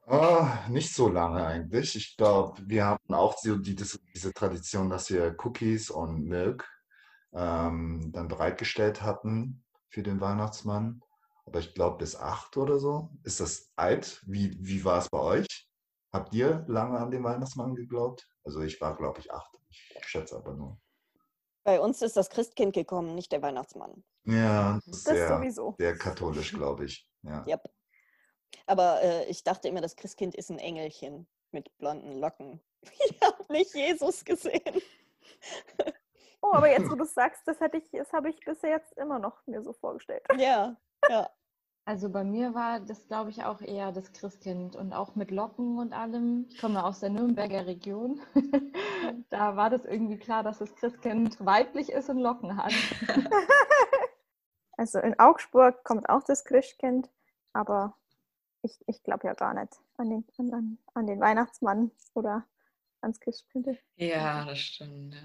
Oh, nicht so lange eigentlich. Ich glaube, wir hatten auch so die, diese Tradition, dass wir Cookies und Milk ähm, dann bereitgestellt hatten für den Weihnachtsmann. Aber ich glaube bis acht oder so. Ist das alt? Wie, wie war es bei euch? Habt ihr lange an den Weihnachtsmann geglaubt? Also ich war, glaube ich, acht. Ich schätze aber nur. Bei uns ist das Christkind gekommen, nicht der Weihnachtsmann. Ja, das ist sehr, sowieso. sehr katholisch, glaube ich. Ja. Yep. Aber äh, ich dachte immer, das Christkind ist ein Engelchen mit blonden Locken. Ich habe nicht Jesus gesehen. Oh, aber jetzt, wo du sagst, das hätte ich, das habe ich bisher jetzt immer noch mir so vorgestellt. Ja, ja. Also bei mir war das, glaube ich, auch eher das Christkind und auch mit Locken und allem. Ich komme aus der Nürnberger Region. da war das irgendwie klar, dass das Christkind weiblich ist und Locken hat. also in Augsburg kommt auch das Christkind, aber ich, ich glaube ja gar nicht an den, an, an den Weihnachtsmann oder ans Christkind. Ja, das stimmt. Ja.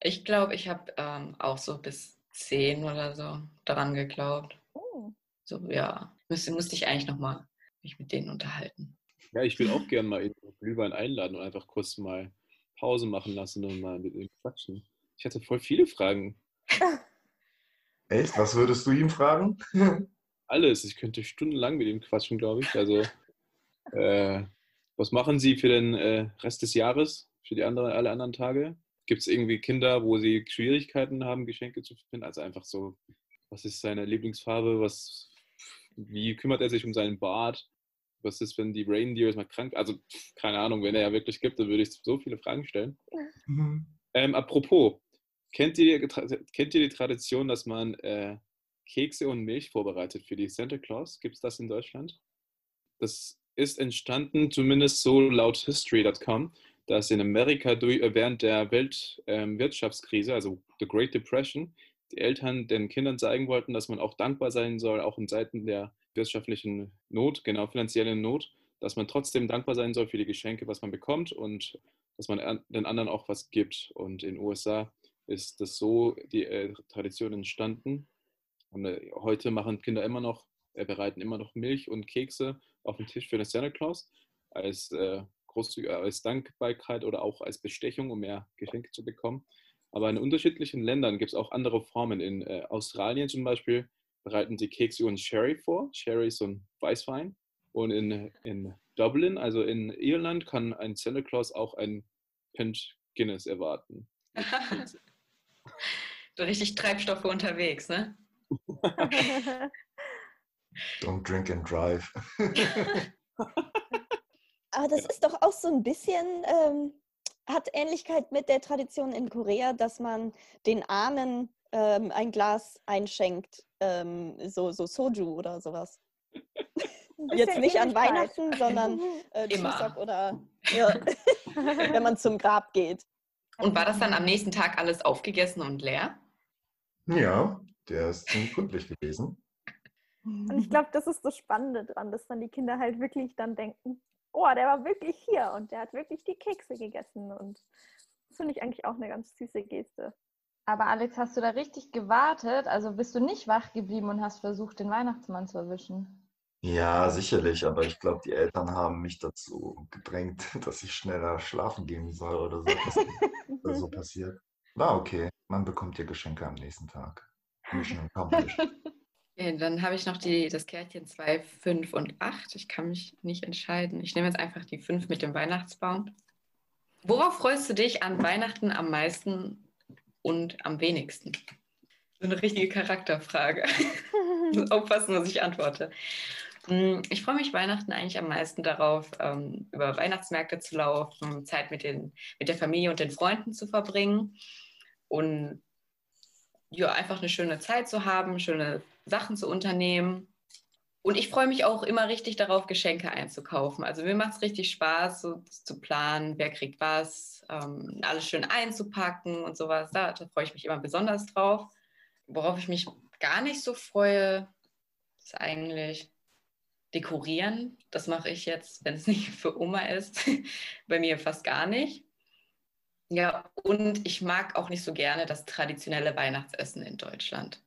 Ich glaube, ich habe ähm, auch so bis zehn oder so daran geglaubt. Oh. So, ja. Müsste, musste ich eigentlich nochmal mich mit denen unterhalten. Ja, ich will auch gerne mal in Glühwein einladen und einfach kurz mal Pause machen lassen und mal mit ihm quatschen. Ich hatte voll viele Fragen. Echt? Was würdest du ihm fragen? Alles. Ich könnte stundenlang mit ihm quatschen, glaube ich. Also, äh, was machen Sie für den äh, Rest des Jahres? Für die anderen, alle anderen Tage? Gibt es irgendwie Kinder, wo sie Schwierigkeiten haben, Geschenke zu finden? Also einfach so, was ist seine Lieblingsfarbe? Was, wie kümmert er sich um seinen Bart? Was ist, wenn die Reindeers mal krank Also, keine Ahnung, wenn er ja wirklich gibt, dann würde ich so viele Fragen stellen. Mhm. Ähm, apropos, kennt ihr, kennt ihr die Tradition, dass man äh, Kekse und Milch vorbereitet für die Santa Claus? Gibt es das in Deutschland? Das ist entstanden, zumindest so laut History.com, dass in Amerika äh, während der Weltwirtschaftskrise, ähm, also the Great Depression, die Eltern den Kindern zeigen wollten, dass man auch dankbar sein soll, auch in Zeiten der wirtschaftlichen Not, genau finanziellen Not, dass man trotzdem dankbar sein soll für die Geschenke, was man bekommt und dass man den anderen auch was gibt. Und in den USA ist das so die äh, Tradition entstanden. Und äh, heute machen Kinder immer noch, äh, bereiten immer noch Milch und Kekse auf den Tisch für den Santa Claus als äh, äh, als Dankbarkeit oder auch als Bestechung, um mehr Geschenke zu bekommen. Aber in unterschiedlichen Ländern gibt es auch andere Formen. In äh, Australien zum Beispiel bereiten sie Kekse und Sherry vor. Sherry ist so ein Weißwein. Und in, in Dublin, also in Irland, kann ein Santa Claus auch ein Pint Guinness erwarten. du richtig Treibstoffe unterwegs, ne? Don't drink and drive. Aber das ist doch auch so ein bisschen, ähm, hat Ähnlichkeit mit der Tradition in Korea, dass man den Ahnen ähm, ein Glas einschenkt, ähm, so, so Soju oder sowas. Jetzt nicht an Weihnachten, sondern äh, Chuseok oder ja, wenn man zum Grab geht. Und war das dann am nächsten Tag alles aufgegessen und leer? Ja, der ist ziemlich gründlich gewesen. Und ich glaube, das ist das Spannende dran, dass dann die Kinder halt wirklich dann denken, oh, der war wirklich hier und der hat wirklich die Kekse gegessen. Und das finde ich eigentlich auch eine ganz süße Geste. Aber Alex, hast du da richtig gewartet? Also bist du nicht wach geblieben und hast versucht, den Weihnachtsmann zu erwischen? Ja, sicherlich, aber ich glaube, die Eltern haben mich dazu gedrängt, dass ich schneller schlafen gehen soll oder so, was so passiert. War okay. Man bekommt ja Geschenke am nächsten Tag. Mission accomplished. Okay, dann habe ich noch die, das Kärtchen 2, 5 und 8. Ich kann mich nicht entscheiden. Ich nehme jetzt einfach die 5 mit dem Weihnachtsbaum. Worauf freust du dich an Weihnachten am meisten und am wenigsten? So eine richtige Charakterfrage. Aufpassen, was ich antworte. Hm, ich freue mich Weihnachten eigentlich am meisten darauf, ähm, über Weihnachtsmärkte zu laufen, Zeit mit, den, mit der Familie und den Freunden zu verbringen und ja, einfach eine schöne Zeit zu haben, schöne Sachen zu unternehmen. Und ich freue mich auch immer richtig darauf, Geschenke einzukaufen. Also mir macht es richtig Spaß, so zu planen, wer kriegt was, ähm, alles schön einzupacken und sowas. Da, da freue ich mich immer besonders drauf. Worauf ich mich gar nicht so freue, ist eigentlich dekorieren. Das mache ich jetzt, wenn es nicht für Oma ist, bei mir fast gar nicht. Ja, und ich mag auch nicht so gerne das traditionelle Weihnachtsessen in Deutschland.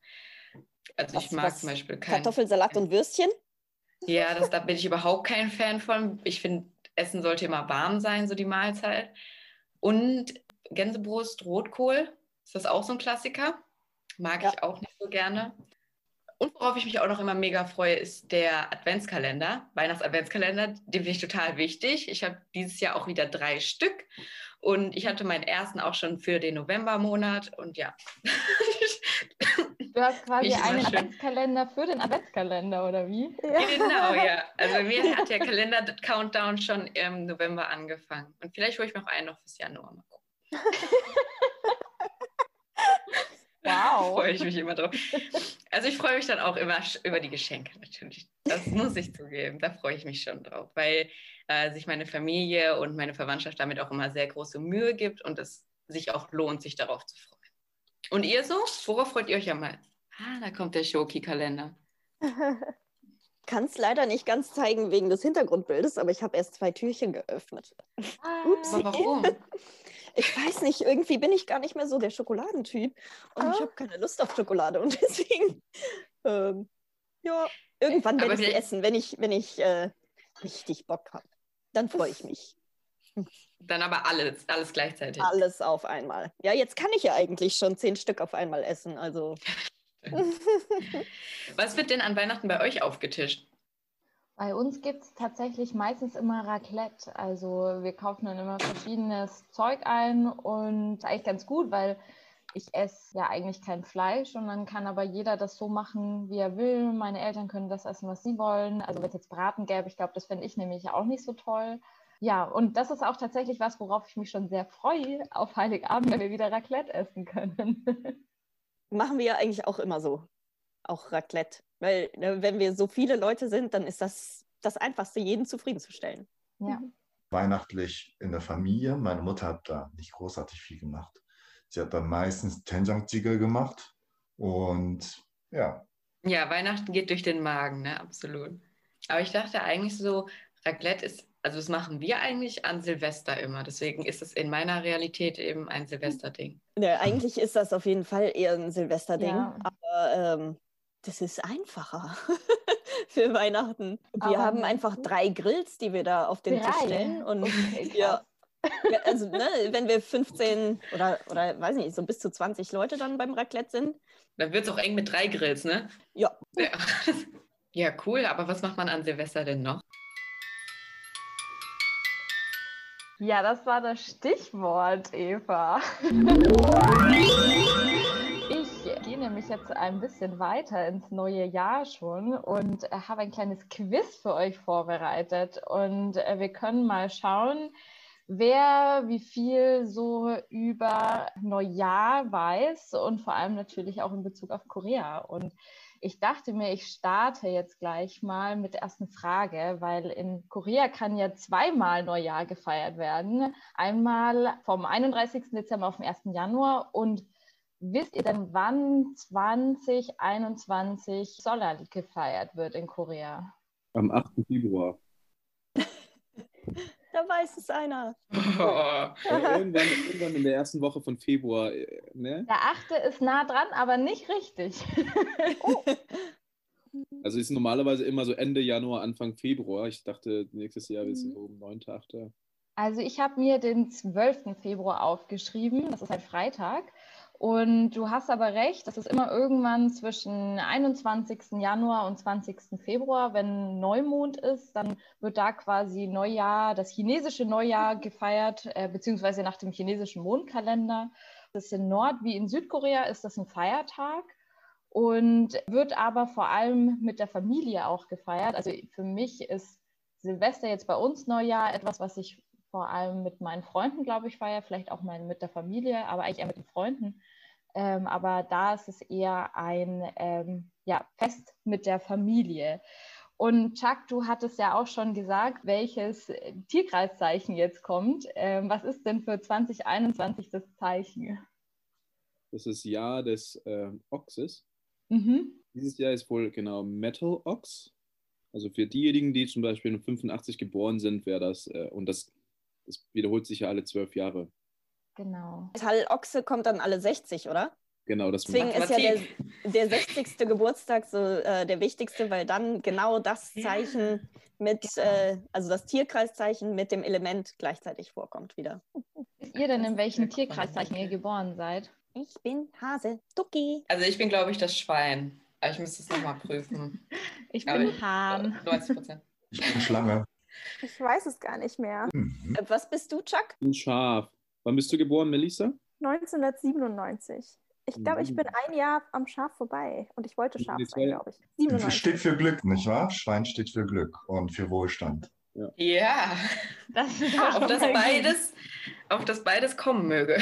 Also was, ich mag was, zum Beispiel kein, Kartoffelsalat und Würstchen. Ja, das, da bin ich überhaupt kein Fan von. Ich finde, Essen sollte immer warm sein, so die Mahlzeit. Und Gänsebrust, Rotkohl, ist das auch so ein Klassiker? Mag ja. ich auch nicht so gerne. Und worauf ich mich auch noch immer mega freue, ist der Adventskalender, Weihnachts-Adventskalender. Den finde ich total wichtig. Ich habe dieses Jahr auch wieder drei Stück und ich hatte meinen ersten auch schon für den Novembermonat und ja. Du hast quasi einen Adventskalender für den Adventskalender, oder wie? Ja. Genau, ja. Also mir hat der Kalender-Countdown schon im November angefangen. Und vielleicht hole ich mir auch einen noch fürs Januar mal gucken. Wow. freue ich mich immer drauf. Also ich freue mich dann auch immer über die Geschenke natürlich. Das muss ich zugeben. Da freue ich mich schon drauf, weil äh, sich meine Familie und meine Verwandtschaft damit auch immer sehr große Mühe gibt und es sich auch lohnt, sich darauf zu freuen. Und ihr so? Worauf freut ihr euch am meisten? Ah, da kommt der Schoki-Kalender. Kann es leider nicht ganz zeigen wegen des Hintergrundbildes, aber ich habe erst zwei Türchen geöffnet. Ah, Ups. Warum? Ich weiß nicht, irgendwie bin ich gar nicht mehr so der Schokoladentyp und ah. ich habe keine Lust auf Schokolade und deswegen, ähm, ja, irgendwann werde ich sie essen, wenn ich, wenn ich äh, richtig Bock habe. Dann freue ich mich. Dann aber alles, alles gleichzeitig. Alles auf einmal. Ja, jetzt kann ich ja eigentlich schon zehn Stück auf einmal essen, also. Was wird denn an Weihnachten bei euch aufgetischt? Bei uns gibt es tatsächlich meistens immer Raclette. Also wir kaufen dann immer verschiedenes Zeug ein und eigentlich ganz gut, weil ich esse ja eigentlich kein Fleisch und dann kann aber jeder das so machen, wie er will. Meine Eltern können das essen, was sie wollen. Also wenn es jetzt Braten gäbe, ich glaube, das fände ich nämlich auch nicht so toll. Ja, und das ist auch tatsächlich was, worauf ich mich schon sehr freue auf Heiligabend, wenn wir wieder Raclette essen können. Machen wir ja eigentlich auch immer so. Auch Raclette. Weil ne, wenn wir so viele Leute sind, dann ist das das Einfachste, jeden zufriedenzustellen. Ja. Weihnachtlich in der Familie. Meine Mutter hat da nicht großartig viel gemacht. Sie hat dann meistens Tenjang-Ziegel gemacht und ja. Ja, Weihnachten geht durch den Magen, ne? Absolut. Aber ich dachte eigentlich so, Raclette ist, also das machen wir eigentlich an Silvester immer. Deswegen ist es in meiner Realität eben ein Silvesterding. Ja, eigentlich ist das auf jeden Fall eher ein Silvesterding. Ja. Aber ähm, das ist einfacher für Weihnachten. Wir Aber haben einfach drei Grills, die wir da auf den drei. Tisch stellen. Und okay, ja, also ne, wenn wir 15 oder, oder weiß nicht, so bis zu 20 Leute dann beim Raclette sind. Dann wird es auch eng mit drei Grills, ne? Ja. ja. Ja, cool. Aber was macht man an Silvester denn noch? Ja, das war das Stichwort, Eva. Ich gehe nämlich jetzt ein bisschen weiter ins neue Jahr schon und äh, habe ein kleines Quiz für euch vorbereitet. Und äh, wir können mal schauen, wer wie viel so über Neujahr weiß und vor allem natürlich auch in Bezug auf Korea. Und ich dachte mir, ich starte jetzt gleich mal mit der ersten Frage, weil in Korea kann ja zweimal Neujahr gefeiert werden. Einmal vom 31. Dezember auf den 1. Januar und Wisst ihr denn, wann 2021 Solal gefeiert wird in Korea? Am 8. Februar. Da weiß es einer. Ja, irgendwann, irgendwann in der ersten Woche von Februar. äh, Ne? Der 8. ist nah dran, aber nicht richtig. Also ist normalerweise immer so Ende Januar, Anfang Februar. Ich dachte, nächstes Jahr ist es Mhm. so um 9., 8. Also ich habe mir den 12. Februar aufgeschrieben, das ist ein Freitag. Und du hast aber recht, das ist immer irgendwann zwischen 21. Januar und 20. Februar, wenn Neumond ist, dann wird da quasi Neujahr, das chinesische Neujahr gefeiert, äh, beziehungsweise nach dem chinesischen Mondkalender. Das ist in Nord- wie in Südkorea ist das ein Feiertag und wird aber vor allem mit der Familie auch gefeiert. Also für mich ist Silvester jetzt bei uns Neujahr etwas, was ich vor allem mit meinen Freunden, glaube ich, feiere, vielleicht auch mal mit der Familie, aber eigentlich eher mit den Freunden. Ähm, aber da ist es eher ein ähm, ja, Fest mit der Familie. Und Chuck, du hattest ja auch schon gesagt, welches Tierkreiszeichen jetzt kommt. Ähm, was ist denn für 2021 das Zeichen? Das ist Jahr des äh, Ochses. Mhm. Dieses Jahr ist wohl genau Metal Ox. Also für diejenigen, die zum Beispiel in 85 geboren sind, wäre das, äh, und das, das wiederholt sich ja alle zwölf Jahre. Genau. Ochse kommt dann alle 60, oder? Genau, das Deswegen ist ja der, der 60. Geburtstag so äh, der wichtigste, weil dann genau das Zeichen mit, äh, also das Tierkreiszeichen mit dem Element gleichzeitig vorkommt wieder. Wisst ihr denn, in welchem Tierkreiszeichen ihr geboren seid? Ich bin Hase, Ducky. Also ich bin, glaube ich, das Schwein. Aber ich müsste es nochmal prüfen. Ich bin ich- Hahn. 90 Prozent. Ich bin Schlange. Ich weiß es gar nicht mehr. Mhm. Äh, Was bist du, Chuck? Ein Schaf. Wann bist du geboren, Melissa? 1997. Ich glaube, ich bin ein Jahr am Schaf vorbei und ich wollte Schaf sein, glaube ich. 97. Steht für Glück, nicht wahr? Schwein steht für Glück und für Wohlstand. Ja, Das ist auf das beides, auf das beides kommen möge.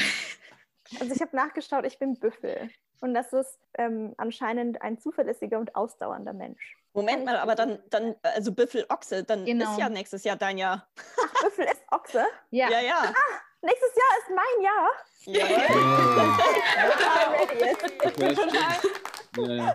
Also ich habe nachgeschaut, ich bin Büffel. Und das ist ähm, anscheinend ein zuverlässiger und ausdauernder Mensch. Moment mal, aber dann, dann also Büffel, Ochse, dann Genau. ist ja nächstes Jahr dein Jahr. Büffel ist Ochse. Ja, Ja, ja. Nächstes Jahr ist mein Jahr. Jawohl. Ja, ja.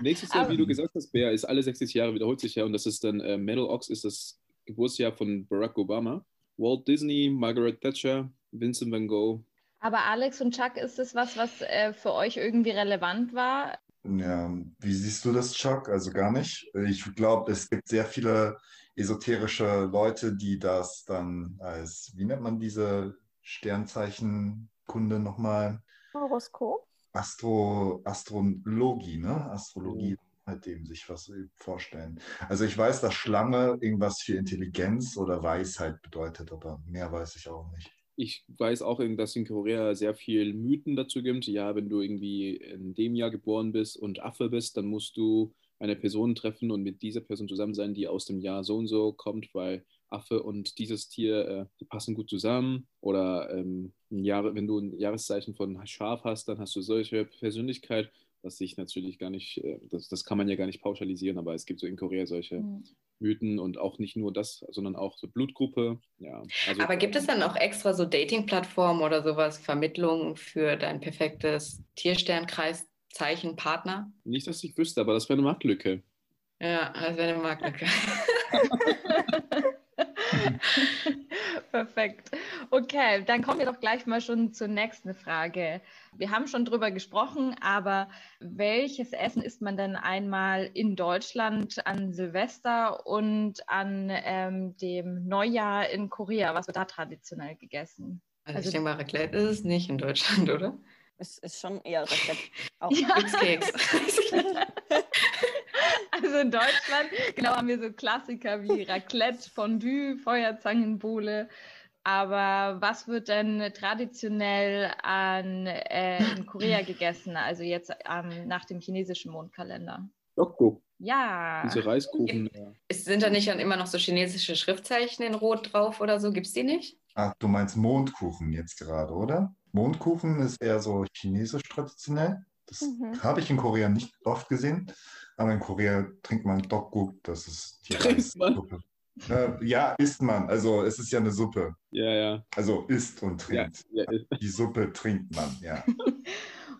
Nächstes Jahr, wie du gesagt hast, Bär, ist alle 60 Jahre, wiederholt sich ja. Und das ist dann, äh, Metal Ox ist das Geburtsjahr von Barack Obama. Walt Disney, Margaret Thatcher, Vincent van Gogh. aber Alex und Chuck, ist das was, was äh, für euch irgendwie relevant war? Ja, wie siehst du das, Chuck? Also gar nicht. Ich glaube, es gibt sehr viele esoterische Leute, die das dann als, wie nennt man diese Sternzeichenkunde nochmal? Horoskop. Astro, Astrologie, ne? Astrologie, halt dem sich was vorstellen. Also ich weiß, dass Schlange irgendwas für Intelligenz oder Weisheit bedeutet, aber mehr weiß ich auch nicht. Ich weiß auch, dass in Korea sehr viel Mythen dazu gibt. Ja, wenn du irgendwie in dem Jahr geboren bist und Affe bist, dann musst du eine Person treffen und mit dieser Person zusammen sein, die aus dem Jahr so und so kommt, weil Affe und dieses Tier, äh, die passen gut zusammen. Oder ähm, ein Jahr, wenn du ein Jahreszeichen von Schaf hast, dann hast du solche Persönlichkeit, was sich natürlich gar nicht, äh, das, das kann man ja gar nicht pauschalisieren, aber es gibt so in Korea solche Hm. Mythen und auch nicht nur das, sondern auch so Blutgruppe. Ja, also, Aber gibt es dann auch extra so Dating-Plattformen oder sowas, Vermittlungen für dein perfektes Tiersternkreiszeichen Partner? Nicht, dass ich wüsste, aber das wäre eine Marktlücke. Ja, das wäre eine Marktlücke. Perfekt. Okay, dann kommen wir doch gleich mal schon zur nächsten Frage. Wir haben schon drüber gesprochen, aber welches Essen isst man denn einmal in Deutschland an Silvester und an ähm, dem Neujahr in Korea? Was wird da traditionell gegessen? Also, Also- ich denke mal, Raclette ist es nicht in Deutschland, oder? Es ist schon eher Raclette. Auch. Ja. Glückskeks. Also in Deutschland, genau, haben wir so Klassiker wie Raclette, Fondue, Feuerzangenbowle. Aber was wird denn traditionell an, äh, in Korea gegessen, also jetzt ähm, nach dem chinesischen Mondkalender? Dokguk. Ja. Diese Reiskuchen. Es sind da nicht dann immer noch so chinesische Schriftzeichen in Rot drauf oder so? Gibt es die nicht? Ach, du meinst Mondkuchen jetzt gerade, oder? Mondkuchen ist eher so chinesisch traditionell. Das Mhm. habe ich in Korea nicht oft gesehen, aber in Korea trinkt man Dokguk, das ist die Trinkt man? Reissuppe. Äh, ja, isst man. Also es ist ja eine Suppe. Ja, ja. Also isst und ja, trinkt. ja. Die Suppe trinkt man, ja.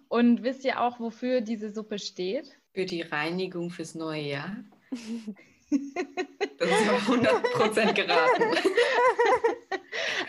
Und wisst ihr auch, wofür diese Suppe steht? Für die Reinigung fürs neue Jahr? Das ist mal 100% geraten.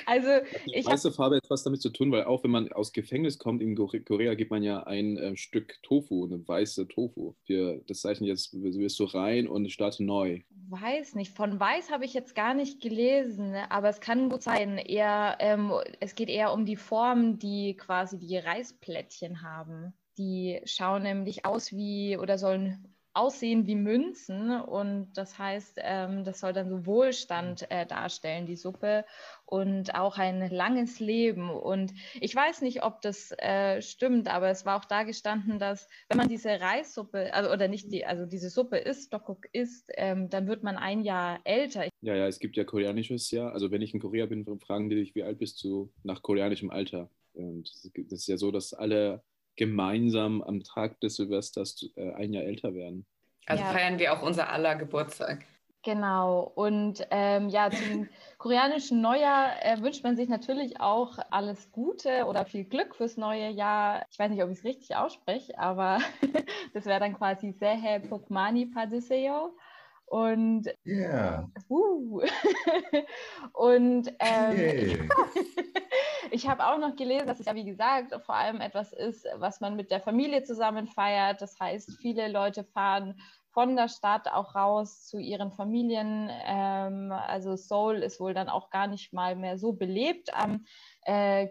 Also Die weiße Farbe hat was damit zu tun, weil auch wenn man aus Gefängnis kommt in Kore- Korea, gibt man ja ein äh, Stück Tofu, eine weiße Tofu. Für das Zeichen jetzt wirst du rein und starte neu. weiß nicht, von Weiß habe ich jetzt gar nicht gelesen, aber es kann gut sein. Eher, ähm, es geht eher um die Form, die quasi die Reisplättchen haben. Die schauen nämlich aus wie oder sollen aussehen wie Münzen und das heißt, ähm, das soll dann so Wohlstand äh, darstellen, die Suppe und auch ein langes Leben. Und ich weiß nicht, ob das äh, stimmt, aber es war auch da gestanden, dass wenn man diese Reissuppe, also oder nicht die, also diese Suppe isst, Dokuk isst, ähm, dann wird man ein Jahr älter. Ja, ja, es gibt ja koreanisches Jahr. Also wenn ich in Korea bin, fragen die dich, wie alt bist du nach koreanischem Alter? Und es ist ja so, dass alle gemeinsam am Tag des Silvesters äh, ein Jahr älter werden. Also Ja. feiern wir auch unser aller Geburtstag. Genau. Und ähm, ja, zum koreanischen Neujahr äh, wünscht man sich natürlich auch alles Gute oder viel Glück fürs neue Jahr. Ich weiß nicht, ob ich es richtig ausspreche, aber das wäre dann quasi Sehe Pokmani Paduseo. Und, Yeah. uh, und ähm, Yay. Ich habe auch noch gelesen, dass es ja, wie gesagt, vor allem etwas ist, was man mit der Familie zusammen feiert. Das heißt, viele Leute fahren von der Stadt auch raus zu ihren Familien. Ähm, also Seoul ist wohl dann auch gar nicht mal mehr so belebt am äh,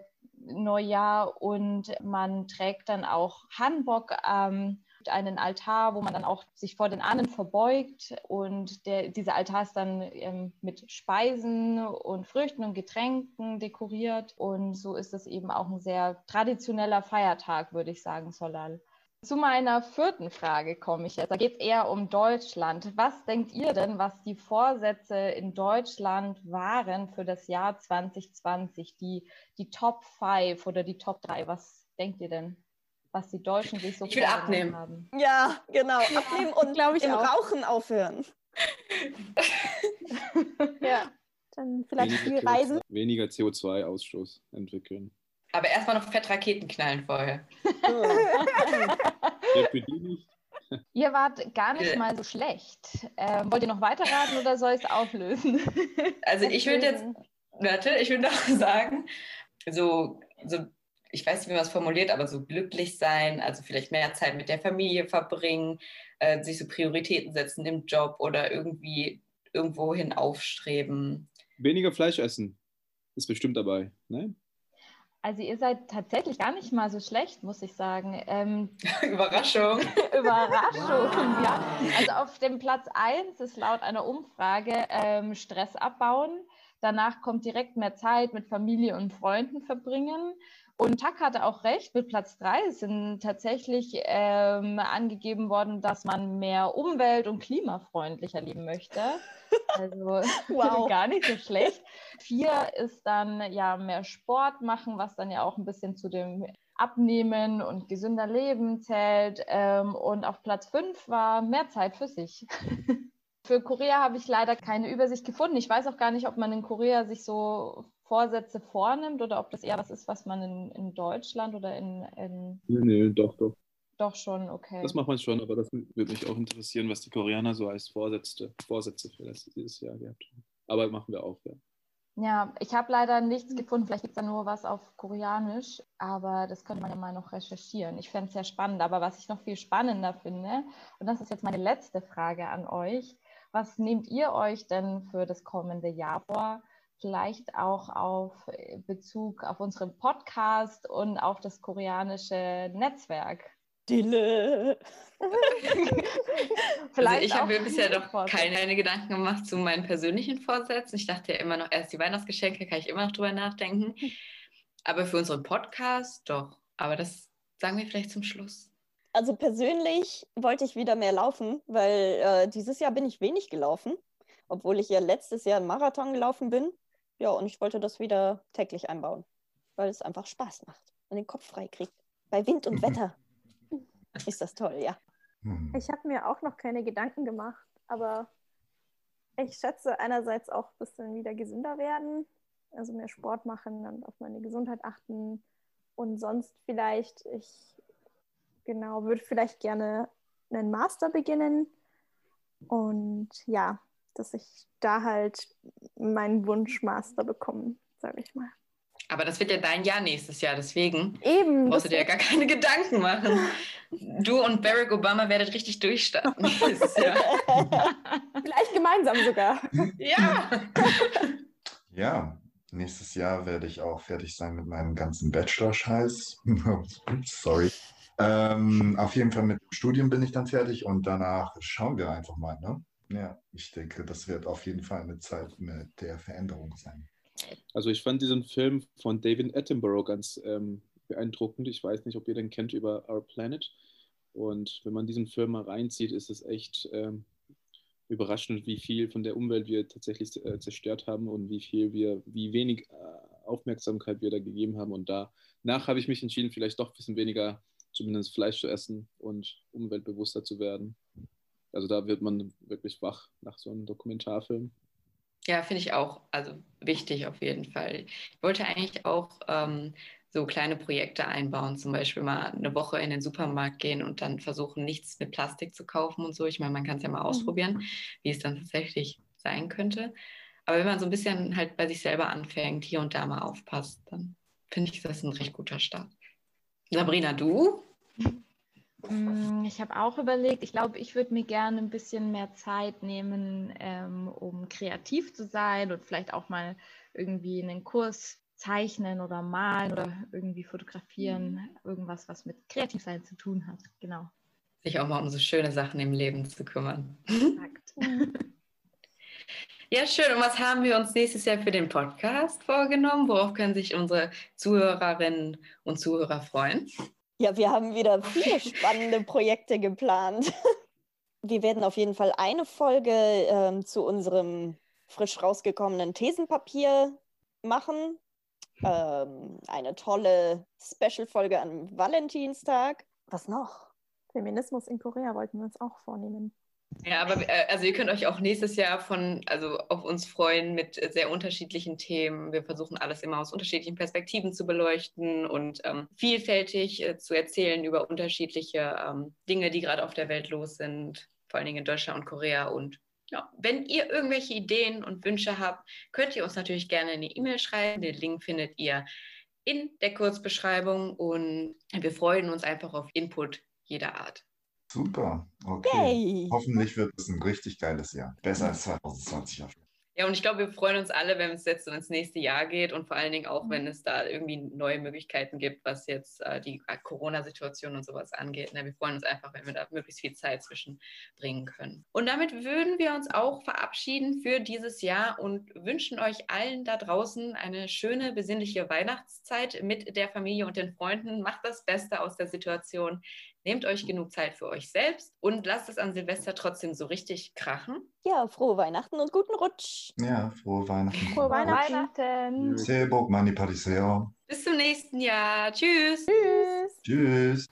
Neujahr und man trägt dann auch Hanbok ähm, einen Altar, wo man dann auch sich vor den Ahnen verbeugt und der, dieser Altar ist dann ähm, mit Speisen und Früchten und Getränken dekoriert und so ist es eben auch ein sehr traditioneller Feiertag, würde ich sagen, Solal. Zu meiner vierten Frage komme ich jetzt. Da geht es eher um Deutschland. Was denkt ihr denn, was die Vorsätze in Deutschland waren für das Jahr 2020? Die, die Top 5 oder die Top 3? Was denkt ihr denn, was die Deutschen sich so Ich will abnehmen. haben? Ja, genau. Abnehmen und glaub ich im auch. Rauchen aufhören. Ja. Dann vielleicht viel Weniger reisen. CO2 Weniger CO2-Ausstoß entwickeln. Aber erstmal noch Fettraketen knallen vorher. Ja. Ihr wart gar nicht Ja. mal so schlecht. Ähm, wollt ihr noch weiterraten oder soll ich es auflösen? Also ich würde jetzt, warte, ich würde auch sagen, so, so, ich weiß nicht, wie man es formuliert, aber so glücklich sein, also vielleicht mehr Zeit mit der Familie verbringen, äh, sich so Prioritäten setzen im Job oder irgendwie irgendwohin aufstreben. Weniger Fleisch essen. Ist bestimmt dabei. Ne? Also ihr seid tatsächlich gar nicht mal so schlecht, muss ich sagen. Ähm, Überraschung. Überraschung, ja. Also auf dem Platz 1 ist laut einer Umfrage ähm, Stress abbauen. Danach kommt direkt mehr Zeit mit Familie und Freunden verbringen. Und Tak hatte auch recht, mit Platz 3 ist sind tatsächlich ähm, angegeben worden, dass man mehr umwelt- und klimafreundlicher leben möchte. Also Wow. gar nicht so schlecht. Vier ist dann ja mehr Sport machen, was dann ja auch ein bisschen zu dem Abnehmen und gesünder Leben zählt. Ähm, und auf Platz fünf war mehr Zeit für sich. Für Korea habe ich leider keine Übersicht gefunden. Ich weiß auch gar nicht, ob man in Korea sich so Vorsätze vornimmt oder ob das eher was ist, was man in, in Deutschland oder in, in Nee, nee, doch, doch. doch schon, okay. Das macht man schon, aber das würde mich auch interessieren, was die Koreaner so als Vorsätze, Vorsätze für das, dieses Jahr gehabt haben. Aber machen wir auch, ja. Ja, ich habe leider nichts gefunden. Vielleicht gibt es da nur was auf Koreanisch, aber das könnte man ja mal noch recherchieren. Ich fände es sehr spannend. Aber was ich noch viel spannender finde, und das ist jetzt meine letzte Frage an euch, was nehmt ihr euch denn für das kommende Jahr vor? Vielleicht auch auf äh, Bezug auf unseren Podcast und auf das koreanische Netzwerk. Dille. Also ich habe mir bisher noch Vorsätze. keine Gedanken gemacht zu meinen persönlichen Vorsätzen. Ich dachte ja immer noch, erst die Weihnachtsgeschenke, kann ich immer noch drüber nachdenken. Aber für unseren Podcast doch. Aber das sagen wir vielleicht zum Schluss. Also persönlich wollte ich wieder mehr laufen, weil äh, dieses Jahr bin ich wenig gelaufen, obwohl ich ja letztes Jahr einen Marathon gelaufen bin. Ja, und ich wollte das wieder täglich einbauen, weil es einfach Spaß macht und den Kopf frei kriegt. Bei Wind und Wetter ist das toll, ja. Hm. Ich habe mir auch noch keine Gedanken gemacht, aber ich schätze einerseits auch ein bisschen wieder gesünder werden, also mehr Sport machen und auf meine Gesundheit achten und sonst vielleicht, ich genau, würde vielleicht gerne einen Master beginnen und ja, dass ich da halt meinen Wunschmaster bekomme, sage ich mal. Aber das wird ja dein Jahr nächstes Jahr, deswegen Eben, brauchst du dir ja gar keine Gedanken machen. Du und Barack Obama werdet richtig durchstarten nächstes Jahr. Vielleicht gemeinsam sogar. Ja. Ja, nächstes Jahr werde ich auch fertig sein mit meinem ganzen Bachelor-Scheiß. Sorry. Ähm, auf jeden Fall mit dem Studium bin ich dann fertig und danach schauen wir einfach mal. Ne? Ja, ich denke, das wird auf jeden Fall eine Zeit mit der Veränderung sein. Also ich fand diesen Film von David Attenborough ganz ähm, beeindruckend. Ich weiß nicht, ob ihr den kennt über Our Planet. Und wenn man diesen Film mal reinzieht, ist es echt ähm, überraschend, wie viel von der Umwelt wir tatsächlich äh, zerstört haben und wie viel wir, wie wenig äh, Aufmerksamkeit wir da gegeben haben. Und danach habe ich mich entschieden, vielleicht doch ein bisschen weniger zumindest Fleisch zu essen und umweltbewusster zu werden. Also da wird man wirklich wach nach so einem Dokumentarfilm. Ja, finde ich auch. Also wichtig auf jeden Fall. Ich wollte eigentlich auch ähm, so kleine Projekte einbauen, zum Beispiel mal eine Woche in den Supermarkt gehen und dann versuchen, nichts mit Plastik zu kaufen und so. Ich meine, man kann es ja mal mhm. ausprobieren, wie es dann tatsächlich sein könnte. Aber wenn man so ein bisschen halt bei sich selber anfängt, hier und da mal aufpasst, dann finde ich das ein recht guter Start. Sabrina, du? Mm, ich habe auch überlegt, ich glaube, ich würde mir gerne ein bisschen mehr Zeit nehmen, ähm, um kreativ zu sein und vielleicht auch mal irgendwie einen Kurs zeichnen oder malen oder irgendwie fotografieren, irgendwas, was mit Kreativsein zu tun hat. Genau. Sich auch mal um so schöne Sachen im Leben zu kümmern. Exakt. Ja, schön. Und was haben wir uns nächstes Jahr für den Podcast vorgenommen? Worauf können sich unsere Zuhörerinnen und Zuhörer freuen? Ja, wir haben wieder viele spannende Projekte geplant. Wir werden auf jeden Fall eine Folge ähm, zu unserem frisch rausgekommenen Thesenpapier machen. Ähm, eine tolle Special-Folge am Valentinstag. Was noch? Feminismus in Korea wollten wir uns auch vornehmen. Ja, aber äh, also ihr könnt euch auch nächstes Jahr von, also auf uns freuen mit sehr unterschiedlichen Themen. Wir versuchen alles immer aus unterschiedlichen Perspektiven zu beleuchten und ähm, vielfältig äh, zu erzählen über unterschiedliche ähm, Dinge, die gerade auf der Welt los sind, vor allen Dingen in Deutschland und Korea. Und ja, wenn ihr irgendwelche Ideen und Wünsche habt, könnt ihr uns natürlich gerne eine E-Mail schreiben. Den Link findet ihr in der Kurzbeschreibung und wir freuen uns einfach auf Input jeder Art. Super, okay. Yay. Hoffentlich wird es ein richtig geiles Jahr. Besser als 2020 auf ja, und ich glaube, wir freuen uns alle, wenn es jetzt ins nächste Jahr geht und vor allen Dingen auch, wenn es da irgendwie neue Möglichkeiten gibt, was jetzt äh, die Corona-Situation und sowas angeht. Ne? Wir freuen uns einfach, wenn wir da möglichst viel Zeit zwischenbringen können. Und damit würden wir uns auch verabschieden für dieses Jahr und wünschen euch allen da draußen eine schöne, besinnliche Weihnachtszeit mit der Familie und den Freunden. Macht das Beste aus der Situation. Nehmt euch genug Zeit für euch selbst und lasst es an Silvester trotzdem so richtig krachen. Ja, frohe Weihnachten und guten Rutsch. Ja, frohe Weihnachten. Frohe Weihnachten. Pariseo. Bis zum nächsten Jahr. Tschüss. Tschüss. Tschüss.